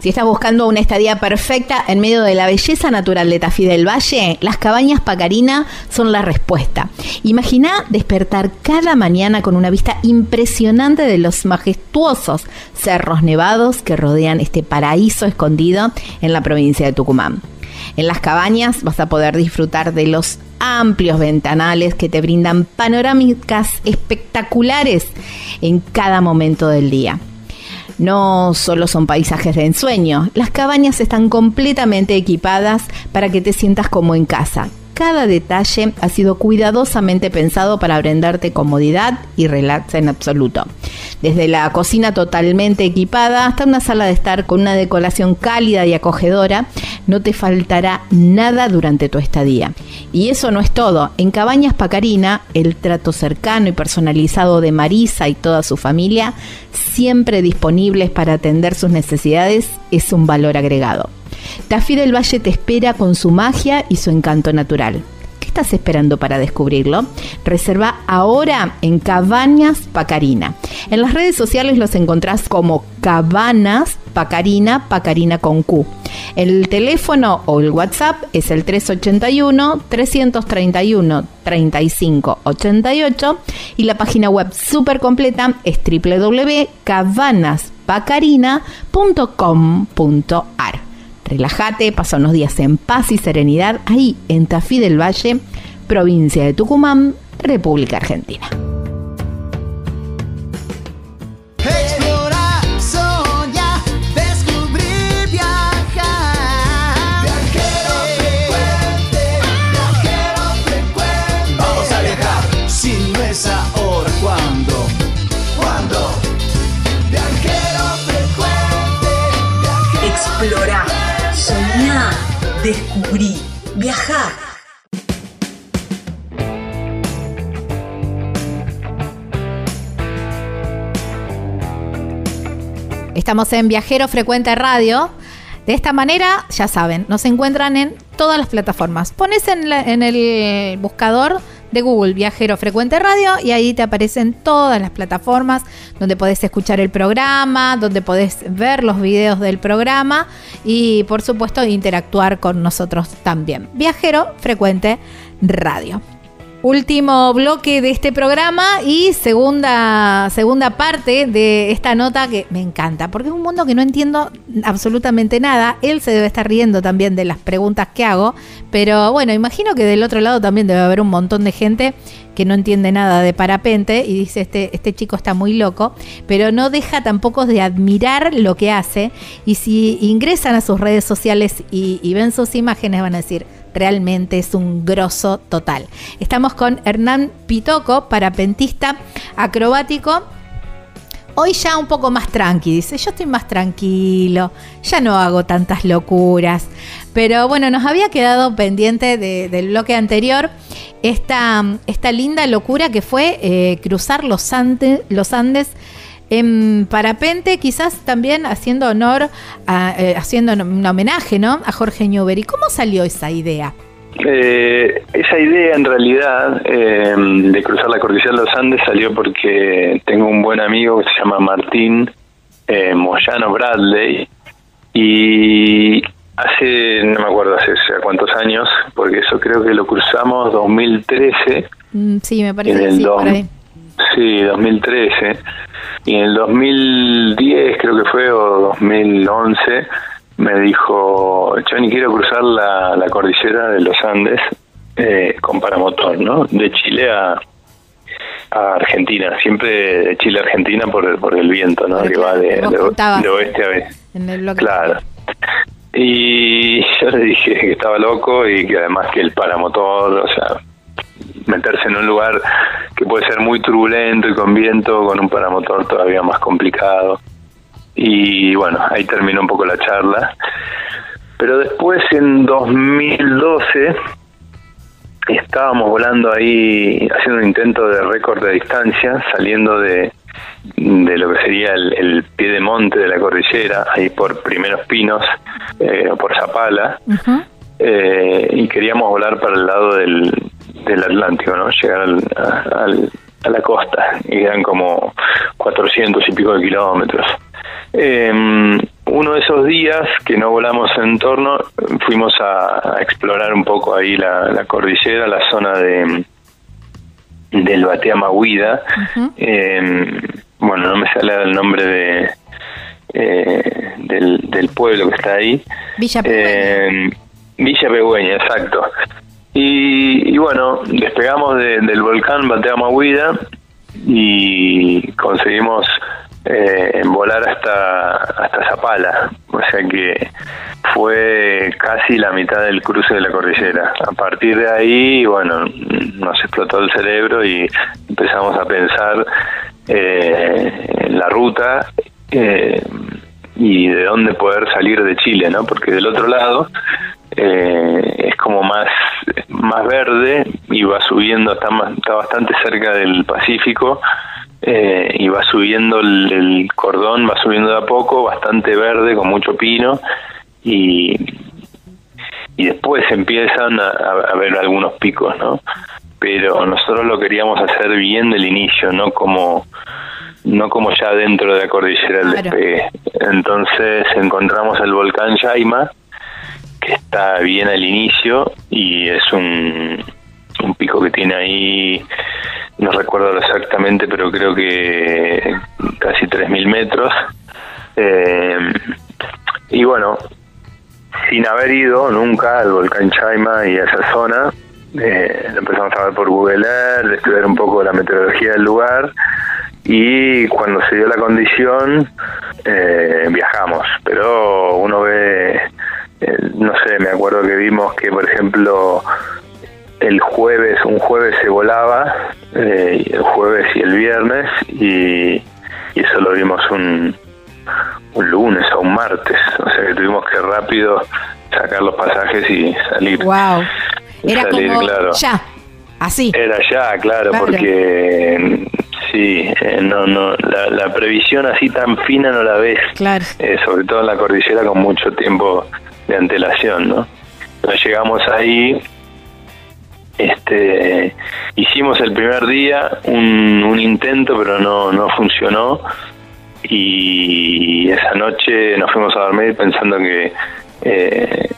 Si estás buscando una estadía perfecta en medio de la belleza natural de Tafí del Valle, las cabañas Pacarina son la respuesta. Imagina despertar cada mañana con una vista impresionante de los majestuosos cerros nevados que rodean este paraíso escondido en la provincia de Tucumán. En las cabañas vas a poder disfrutar de los amplios ventanales que te brindan panorámicas espectaculares en cada momento del día. No solo son paisajes de ensueño, las cabañas están completamente equipadas para que te sientas como en casa. Cada detalle ha sido cuidadosamente pensado para brindarte comodidad y relax en absoluto. Desde la cocina totalmente equipada hasta una sala de estar con una decoración cálida y acogedora, no te faltará nada durante tu estadía. Y eso no es todo. En Cabañas Pacarina, el trato cercano y personalizado de Marisa y toda su familia, siempre disponibles para atender sus necesidades, es un valor agregado. Tafí del Valle te espera con su magia y su encanto natural estás esperando para descubrirlo? Reserva ahora en Cabañas Pacarina. En las redes sociales los encontrás como Cabanas Pacarina, Pacarina con Q. El teléfono o el WhatsApp es el 381 331 3588 y la página web súper completa es www.cabanaspacarina.com.ar. Relájate, pasa unos días en paz y serenidad ahí en Tafí del Valle, provincia de Tucumán, República Argentina. Descubrí, viajar. Estamos en Viajero Frecuente Radio. De esta manera, ya saben, nos encuentran en todas las plataformas. Pones en, en el buscador de Google Viajero Frecuente Radio y ahí te aparecen todas las plataformas donde podés escuchar el programa, donde podés ver los videos del programa y por supuesto interactuar con nosotros también. Viajero Frecuente Radio. Último bloque de este programa y segunda, segunda parte de esta nota que me encanta, porque es un mundo que no entiendo absolutamente nada. Él se debe estar riendo también de las preguntas que hago, pero bueno, imagino que del otro lado también debe haber un montón de gente que no entiende nada de parapente y dice este, este chico está muy loco, pero no deja tampoco de admirar lo que hace y si ingresan a sus redes sociales y, y ven sus imágenes van a decir, realmente es un grosso total. Estamos con Hernán Pitoco, parapentista acrobático. Hoy ya un poco más tranqui, dice, yo estoy más tranquilo, ya no hago tantas locuras. Pero bueno, nos había quedado pendiente del bloque anterior esta, esta linda locura que fue eh, cruzar los Andes en parapente, quizás también haciendo honor, eh, haciendo un homenaje ¿no? a Jorge Newbery. ¿Cómo salió esa idea? Eh, esa idea en realidad eh, de cruzar la cordillera de los Andes salió porque tengo un buen amigo que se llama Martín Moyano Bradley y hace, no me acuerdo hace, cuántos años, porque eso creo que lo cruzamos 2013. Mm, sí, me parece que sí, por ahí. Sí, 2013. Y en el 2010 creo que fue, o 2011, me dijo, Johnny, quiero cruzar la, la cordillera de los Andes eh, con paramotor, ¿no? De Chile a, a Argentina, siempre de Chile a Argentina por, por el viento, ¿no? que va de, oeste a oeste. claro. Y yo le dije que estaba loco y que además que el paramotor, o sea, meterse en un lugar que puede ser muy turbulento y con viento, con un paramotor todavía más complicado. Y bueno, ahí terminó un poco la charla. Pero después, en 2012, estábamos volando ahí, haciendo un intento de récord de distancia, saliendo de, de lo que sería el, pie de monte de la cordillera, ahí por Primeros Pinos, eh, por Zapala, eh, y queríamos volar para el lado del, del Atlántico, ¿no? Llegar al, a la costa, y eran como 400 y pico de kilómetros. Eh, uno de esos días que no volamos en torno, fuimos a, explorar un poco ahí la, cordillera, la zona de del Batea Mahuida. Em, bueno, no me sale el nombre de eh, del, pueblo que está ahí. Villa. Em, Villa Pegüeña, exacto. Y, bueno, despegamos del volcán Bateama Huida y conseguimos eh, volar hasta, hasta Zapala. O sea que fue casi la mitad del cruce de la cordillera. A partir de ahí, bueno, nos explotó el cerebro y empezamos a pensar eh, en la ruta eh, y de dónde poder salir de Chile, ¿no? Porque del otro lado eh, es como más más verde y va subiendo está más, está bastante cerca del Pacífico eh, y va subiendo el, cordón va subiendo de a poco bastante verde con mucho pino y y después empiezan a, a ver algunos picos no pero nosotros lo queríamos hacer bien del inicio no como no como ya dentro de la cordillera del despegue. Entonces encontramos el volcán Yaima está bien al inicio y es un, un pico que tiene ahí, no recuerdo exactamente, pero creo que casi 3.000 metros. Eh, y bueno, sin haber ido nunca al volcán Chaima y a esa zona, eh, empezamos a ver por Google Earth, estudiar un poco la meteorología del lugar y cuando se dio la condición eh, viajamos, pero uno ve eh, no sé, me acuerdo que vimos que, por ejemplo, el jueves, un jueves se volaba, eh, el jueves y el viernes, y, eso lo vimos un, un lunes o un martes, o sea que tuvimos que rápido sacar los pasajes y salir. Wow. Era como ya, así. Era ya, claro, porque sí, eh, no, no, la, previsión así tan fina no la ves. Claro. sobre todo en la cordillera con mucho tiempo de antelación, ¿no? Entonces llegamos ahí, este, hicimos el primer día un, un intento, pero no, no funcionó y esa noche nos fuimos a dormir pensando que eh,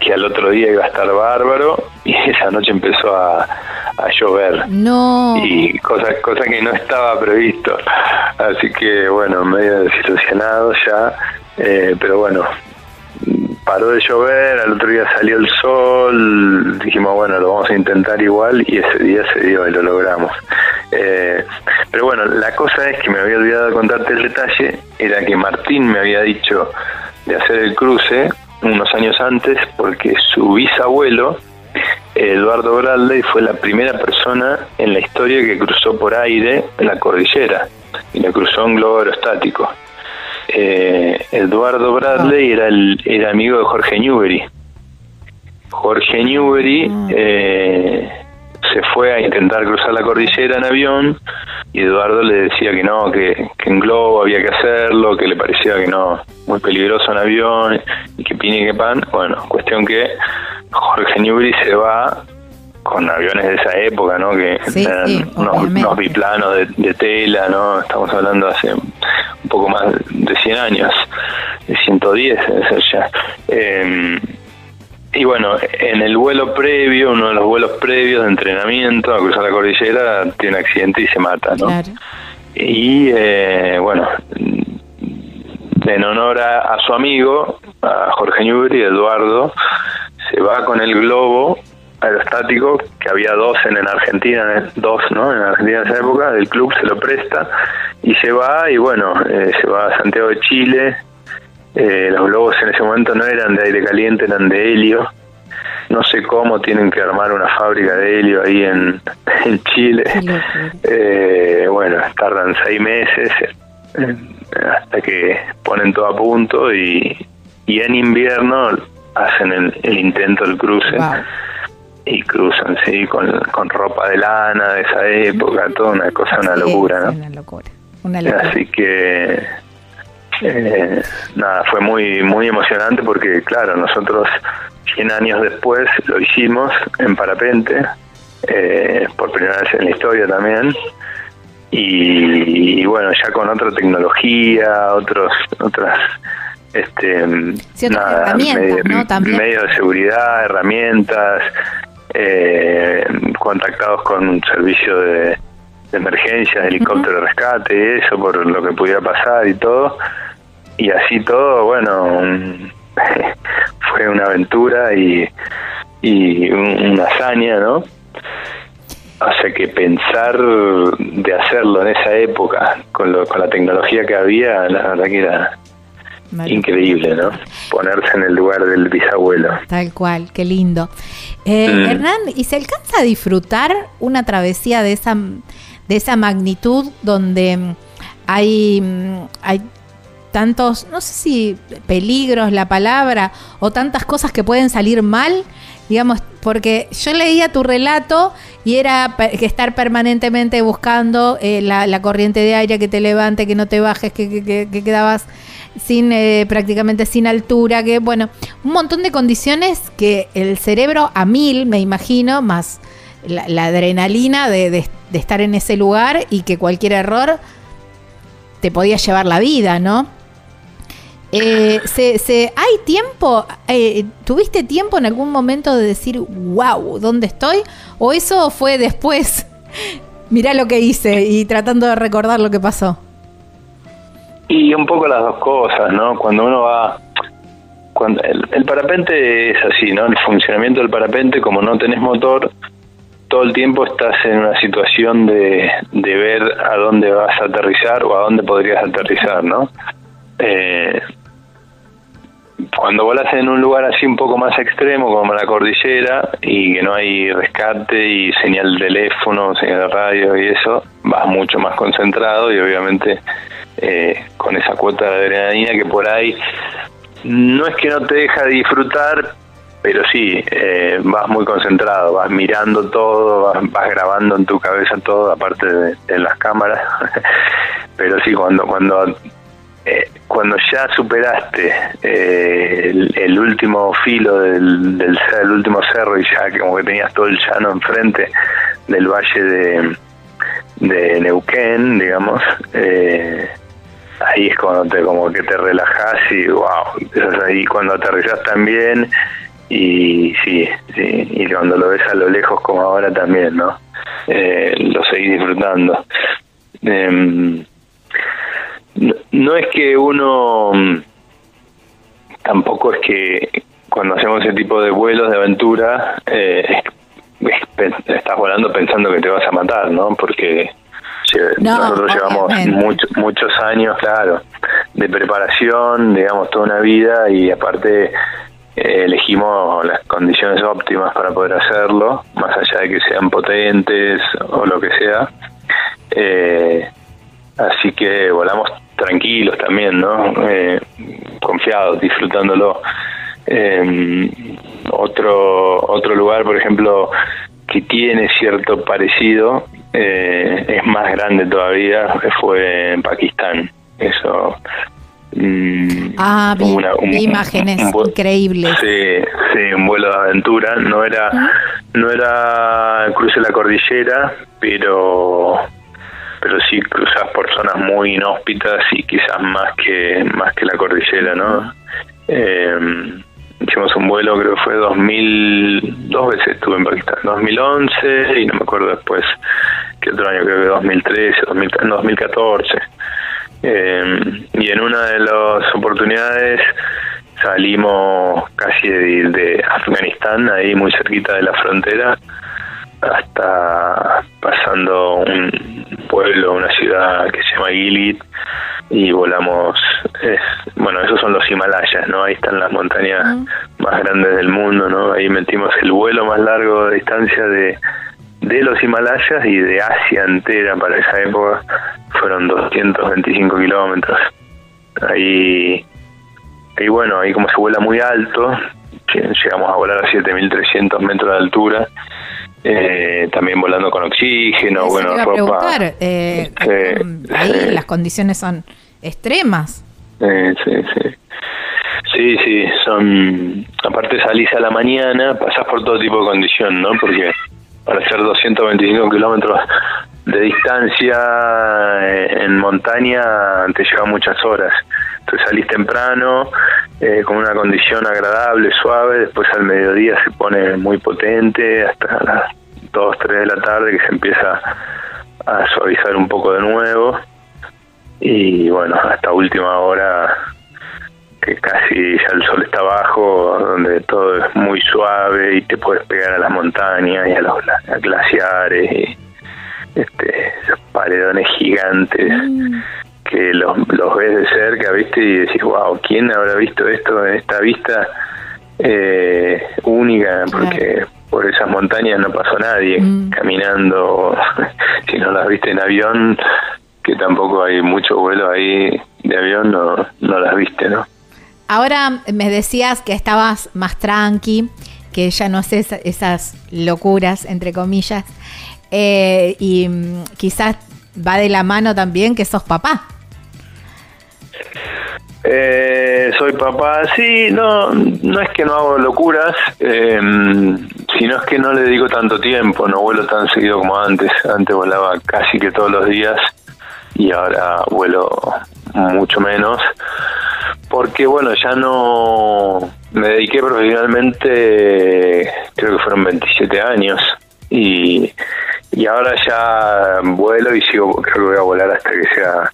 que al otro día iba a estar bárbaro y esa noche empezó a, a llover. No. Y cosa, cosa que no estaba previsto. Así que bueno, medio desilusionado ya. Eh, pero bueno, paró de llover, al otro día salió el sol, dijimos, bueno, lo vamos a intentar igual y ese día se dio y lo logramos. Eh, pero bueno, la cosa es que me había olvidado contarte el detalle, era que Martín me había dicho de hacer el cruce unos años antes porque su bisabuelo, Eduardo Bradley, fue la primera persona en la historia que cruzó por aire la cordillera y la cruzó en globo aerostático eh, Eduardo Bradley era el era amigo de Jorge Newbery. Jorge Newbery Ah. eh, se fue a intentar cruzar la cordillera en avión y Eduardo le decía que no, que, que en globo había que hacerlo, que le parecía que no, muy peligroso en avión y que pini que pan. Bueno, cuestión que Jorge Newbery se va con aviones de esa época, ¿no? Que Sí, eran sí, unos, biplanos de, de tela, ¿no? Estamos hablando hace un poco más de 100 años, de 110 debe ser ya. Eh, y bueno, en el vuelo previo, uno de los vuelos previos de entrenamiento a cruzar la cordillera, tiene un accidente y se mata, ¿no? Claro. Y eh, bueno, en honor a, a su amigo, a Jorge Newbery, Eduardo, se va con el globo aerostático, que había dos en, en Argentina, dos, ¿no? En Argentina en esa época, el club se lo presta y se va, y bueno, eh, se va a Santiago de Chile. Eh, los globos en ese momento no eran de aire caliente, eran de helio. No sé cómo tienen que armar una fábrica de helio ahí en, en Chile. Eh, bueno, tardan seis meses eh, hasta que ponen todo a punto y, y en invierno hacen el, el intento del cruce Wow. Y cruzan, sí, con, con ropa de lana de esa época, toda una cosa, una locura, ¿no? Una locura. Una locura. Así que eh, nada, fue muy muy emocionante porque claro, nosotros 100 años después lo hicimos en parapente, eh, por primera vez en la historia también. Y, y bueno, ya con otra tecnología, otros otras este Sí, herramientas, ¿no? También. medios de seguridad, herramientas, eh, contactados con un servicio de, de emergencia, de helicóptero de rescate y eso, por lo que pudiera pasar y todo. Y así todo, bueno, un- fue una aventura y, y un- una hazaña, ¿no? O sea que pensar de hacerlo en esa época, con, lo, con la tecnología que había, la verdad que era increíble, ¿no? Ponerse en el lugar del bisabuelo. Tal cual, qué lindo. Eh, Mm. Hernán, ¿y se alcanza a disfrutar una travesía de esa, de esa magnitud donde mm, hay, mm, hay tantos, no sé si peligros la palabra, o tantas cosas que pueden salir mal? Digamos, porque yo leía tu relato y era que estar permanentemente buscando eh, la, la corriente de aire que te levante, que no te bajes, que, que- que- que quedabas sin eh, prácticamente sin altura, que bueno, un montón de condiciones que el cerebro a mil, me imagino, más la, adrenalina de, de- de estar en ese lugar y que cualquier error te podía llevar la vida, ¿no? Eh, se, se- ¿Hay tiempo? eh, ¿Tuviste tiempo en algún momento de decir, wow, ¿dónde estoy? ¿O eso fue después? Mirá lo que hice y tratando de recordar lo que pasó. Y un poco las dos cosas, ¿no? Cuando uno va... Cuando el, el parapente es así, ¿no? El funcionamiento del parapente, como no tenés motor, todo el tiempo estás en una situación de, de ver a dónde vas a aterrizar o a dónde podrías aterrizar, ¿no? Eh, cuando volas en un lugar así un poco más extremo como la cordillera y que no hay rescate y señal de teléfono, señal de radio y eso, vas mucho más concentrado y obviamente eh, con esa cuota de adrenalina que por ahí no es que no te deja disfrutar, pero sí, eh, vas muy concentrado, vas mirando todo, vas, vas grabando en tu cabeza todo, aparte de, de las cámaras. pero sí, cuando cuando eh, cuando ya superaste eh, el, último filo del, del, último cerro y ya como que tenías todo el llano enfrente del valle de, de Neuquén, digamos, eh, ahí es cuando te como que te relajas y wow, empiezas ahí cuando aterrizas también y sí, sí, y cuando lo ves a lo lejos como ahora también, ¿no? eh, lo seguís disfrutando. No, no es que uno tampoco es que cuando hacemos ese tipo de vuelos de aventura eh, estás volando pensando que te vas a matar, ¿no? Porque nosotros llevamos muchos muchos años, claro, de preparación, digamos, toda una vida y aparte eh, elegimos las condiciones óptimas para poder hacerlo, más allá de que sean potentes o lo que sea. Eh, así que volamos tranquilos también, ¿no? Eh, confiados, disfrutándolo. Eh, otro otro lugar, por ejemplo, que tiene cierto parecido, eh, es más grande todavía, fue en Pakistán. Eso. Mm, ah, vi, imágenes increíbles. Sí, sí, un vuelo de aventura. No era, no era cruce la cordillera, pero pero sí cruzas por zonas muy inhóspitas y quizás más que más que la cordillera, ¿no? Eh, hicimos un vuelo, creo que fue 2000, dos veces estuve en Pakistán, 2011 y no me acuerdo después qué otro año, creo que 2013, 2014. Eh, y en una de las oportunidades salimos casi de, de Afganistán, ahí muy cerquita de la frontera, hasta pasando un pueblo, una ciudad que se llama Gilit y volamos, bueno, esos son los Himalayas, ¿no? Ahí están las montañas más grandes del mundo, ¿no? Ahí metimos el vuelo más largo de distancia de, de los Himalayas y de Asia entera para esa época fueron 225 kilómetros. Ahí, ahí bueno, ahí como se vuela muy alto, llegamos a volar a 7.300 metros de altura eh, también volando con oxígeno, bueno, ropa. Eh, ahí las condiciones son extremas. sí, sí. Sí, sí, son. Aparte salís a la mañana, pasás por todo tipo de condición, ¿no? Porque para hacer 225 kilómetros de distancia eh, en montaña te lleva muchas horas. Entonces salís temprano, eh, con una condición agradable, suave, después al mediodía se pone muy potente, hasta las 2, 3 de la tarde que se empieza a suavizar un poco de nuevo. Y bueno, hasta última hora que casi ya el sol está abajo, donde todo es muy suave y te puedes pegar a las montañas y a los glaciares y este, paredones gigantes mm. Que los, los ves de cerca, ¿viste? Y decís, wow, ¿quién habrá visto esto en esta vista eh, única? Porque por esas montañas no pasó nadie mm. caminando, si no las viste en avión, que tampoco hay mucho vuelo ahí de avión, no, no las viste, ¿no? Ahora me decías que estabas más tranqui, que ya no haces esas locuras, entre comillas, eh, y mm, quizás va de la mano también que sos papá. Eh, soy papá, sí, no, no es que no hago locuras, eh, sino es que no le dedico tanto tiempo, no vuelo tan seguido como antes. Antes volaba casi que todos los días y ahora vuelo mucho menos porque bueno, ya no me dediqué profesionalmente, creo que fueron 27 años y, y ahora ya vuelo y sigo, creo que voy a volar hasta que sea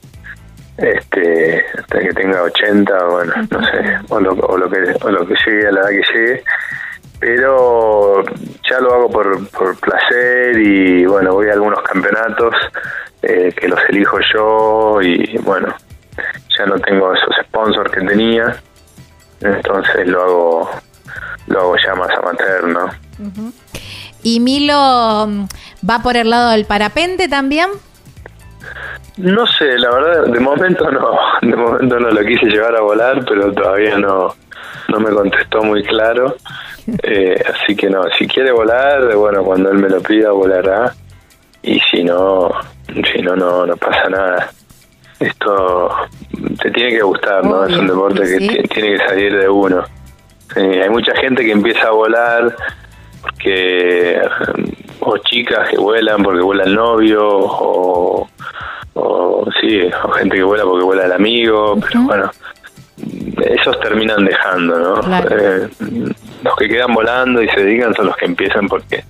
este hasta que tenga 80 bueno no sé o lo, o lo que o lo que llegue a la edad que llegue. Pero ya lo hago por, por placer y bueno voy a algunos campeonatos eh, que los elijo yo y bueno ya no tengo esos sponsors que tenía, entonces lo hago, lo hago ya más amateur, ¿no? ¿Y Milo mm, va por el lado del parapente también? No sé, la verdad, de momento no, de momento no lo quise llevar a volar, pero todavía no, no me contestó muy claro, eh, así que no, si quiere volar, bueno, cuando él me lo pida volará, y si no, si no, no, no pasa nada esto te tiene que gustar, ¿no? es un deporte que tiene que salir de uno. hay mucha gente que empieza a volar porque o chicas que vuelan porque vuela el novio o, o sí, o gente que vuela porque vuela el amigo, pero bueno, esos terminan dejando, ¿no? Eh, los que quedan volando y se dedican son los que empiezan porque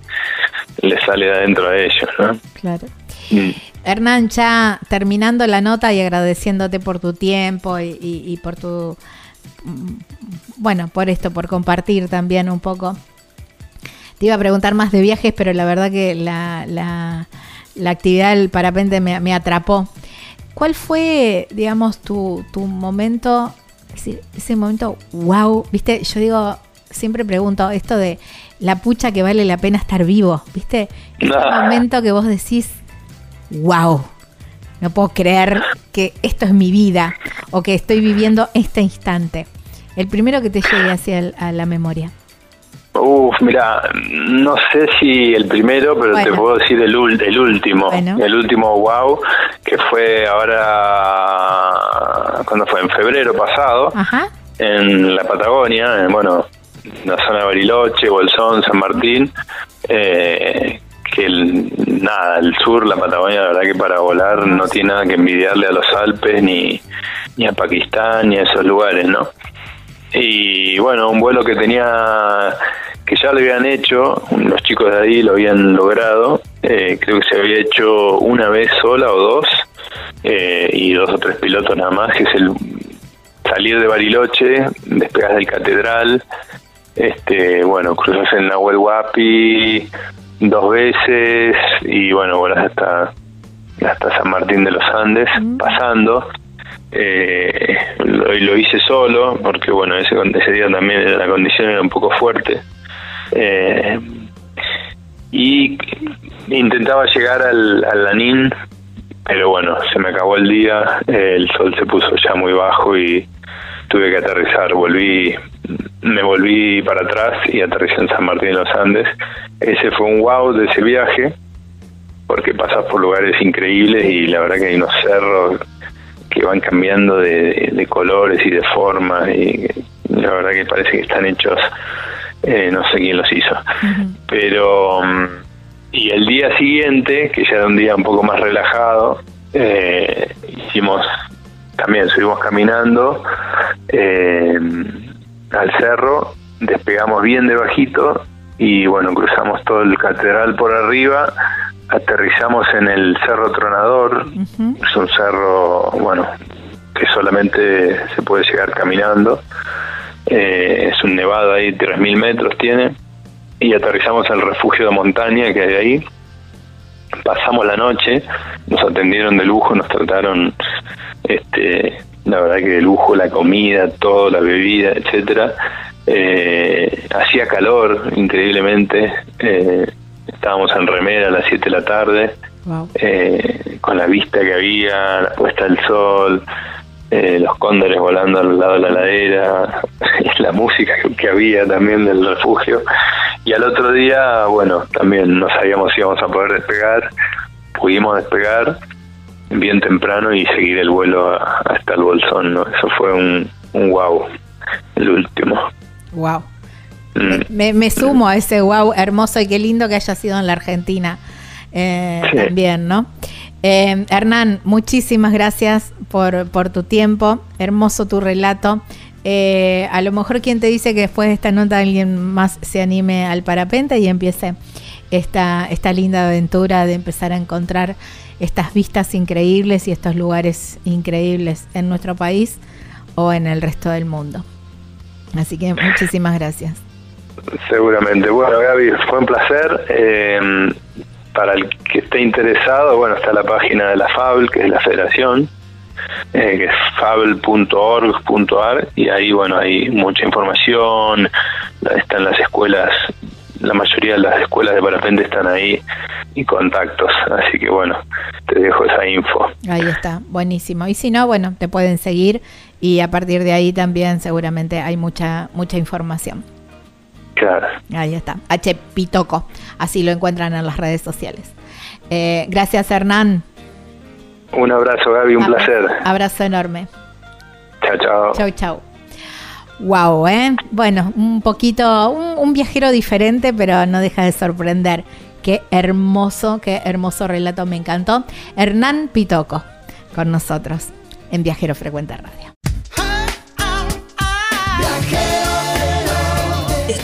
les sale de adentro a ellos, ¿no? Claro. Mm. Hernán, ya terminando la nota y agradeciéndote por tu tiempo y, por tu, mm, bueno, por esto, por compartir también un poco. Te iba a preguntar más de viajes, pero la verdad que la, la, actividad del parapente me, me, atrapó. ¿Cuál fue, digamos, tu, tu momento, ese, ese momento, wow, viste, yo digo, siempre pregunto esto de la pucha que vale la pena estar vivo, ¿viste? Ese momento que vos decís, wow, no puedo creer que esto es mi vida o que estoy viviendo este instante. El primero que te llegue hacia a la memoria. Uf, mira, no sé si el primero, pero te puedo decir el, el último. El último wow, que fue ahora, cuando fue? En febrero pasado, en la Patagonia, bueno, la zona de Bariloche, Bolsón, San Martín, eh, que el, nada, el sur, la Patagonia, la verdad que para volar no tiene nada que envidiarle a los Alpes ni, ni a Pakistán ni a esos lugares, ¿no? Y bueno, un vuelo que tenía, que ya lo habían hecho, los chicos de ahí lo habían logrado, eh, creo que se había hecho una vez sola o dos, eh, y dos o tres pilotos nada más, que es el salir de Bariloche, despegas del Catedral, este, bueno, cruzas el Nahuel Huapi dos veces y bueno, volas hasta, hasta San Martín de los Andes, pasando. Eh, lo, hice solo porque bueno, ese, ese día también la condición era un poco fuerte. Eh, y intentaba llegar al, al pero bueno, se me acabó el día, el sol se puso ya muy bajo y tuve que aterrizar, volví, me volví para atrás y aterricé en San Martín de los Andes. Ese fue un wow de ese viaje, porque pasas por lugares increíbles y la verdad que hay unos cerros que van cambiando de, colores y de formas y la verdad que parece que están hechos, eh, no sé quién los hizo. Pero, mm, y el día siguiente, que ya era un día un poco más relajado, eh, hicimos también subimos caminando eh, al cerro, despegamos bien de bajito y bueno, cruzamos todo el catedral por arriba, aterrizamos en el Cerro Tronador, es un cerro, bueno, que solamente se puede llegar caminando, eh, es un nevado ahí, 3.000 metros tiene, y aterrizamos al refugio de montaña que hay ahí, pasamos la noche, nos atendieron de lujo, nos trataron este, la verdad que de lujo la comida, todo, la bebida, etcétera. Eh, hacía calor increíblemente, eh, estábamos en remera a las 7 de la tarde, eh, con la vista que había, la puesta del sol, los cóndores volando al lado de la ladera, la música que había también del refugio. Y al otro día, bueno, también no sabíamos si íbamos a poder despegar, pudimos despegar bien temprano y seguir el vuelo hasta el Bolsón, ¿no? Eso fue un, un wow, el último. Wow. Mm. Me, sumo a ese wow hermoso y qué lindo que haya sido en la Argentina eh, también, ¿no? Eh, Hernán, muchísimas gracias por, por tu tiempo, hermoso tu relato. Eh, a lo mejor quien te dice que después de esta nota alguien más se anime al parapente y empiece esta, esta linda aventura de empezar a encontrar estas vistas increíbles y estos lugares increíbles en nuestro país o en el resto del mundo. Así que muchísimas gracias. Seguramente. Bueno, Gaby, fue un placer. Em, para el que esté interesado, bueno, está la página de la FABL, que es la federación, eh, que es fabl.org.ar, y ahí, bueno, hay mucha información, están las escuelas la mayoría de las escuelas de parapente están ahí y contactos. Así que bueno, te dejo esa info. Ahí está, buenísimo. Y si no, bueno, te pueden seguir y a partir de ahí también seguramente hay mucha, mucha información. Claro. Ahí está, H Pitoco, así lo encuentran en las redes sociales. Eh, gracias Hernán. Un abrazo Gaby, un placer. Abrazo enorme. Chao, chao. Chao, chao. Wow, ¿eh? Bueno, un poquito, un, viajero diferente, pero no deja de sorprender. Qué hermoso, qué hermoso relato, me encantó. Hernán Pitoco, con nosotros, en Viajero Frecuente Radio.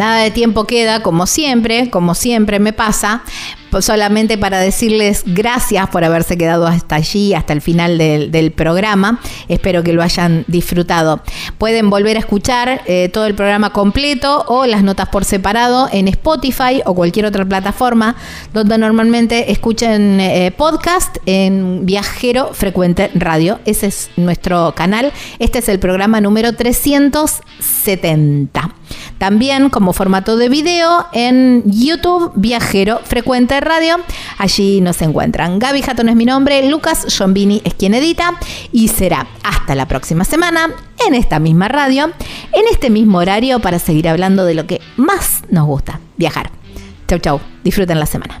Nada de tiempo queda, como siempre, como siempre me pasa, pues solamente para decirles gracias por haberse quedado hasta allí, hasta el final del, programa. Espero que lo hayan disfrutado. Pueden volver a escuchar eh, todo el programa completo o las notas por separado en Spotify o cualquier otra plataforma donde normalmente escuchen eh, podcast en Viajero Frecuente Radio. Ese es nuestro canal. Este es el programa número 370. También como formato de video en YouTube Viajero Frecuente Radio. Allí nos encuentran. Gaby Jatón es mi nombre, Lucas Giombini es quien edita y será hasta la próxima semana en esta misma radio, en este mismo horario para seguir hablando de lo que más nos gusta, viajar. Chau chau, disfruten la semana.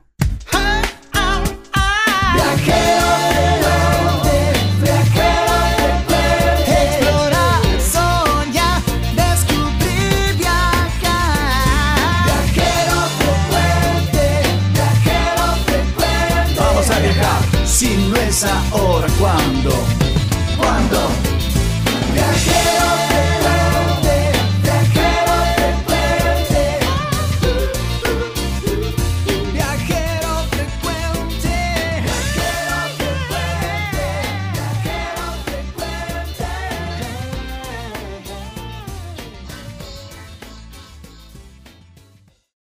Ahora,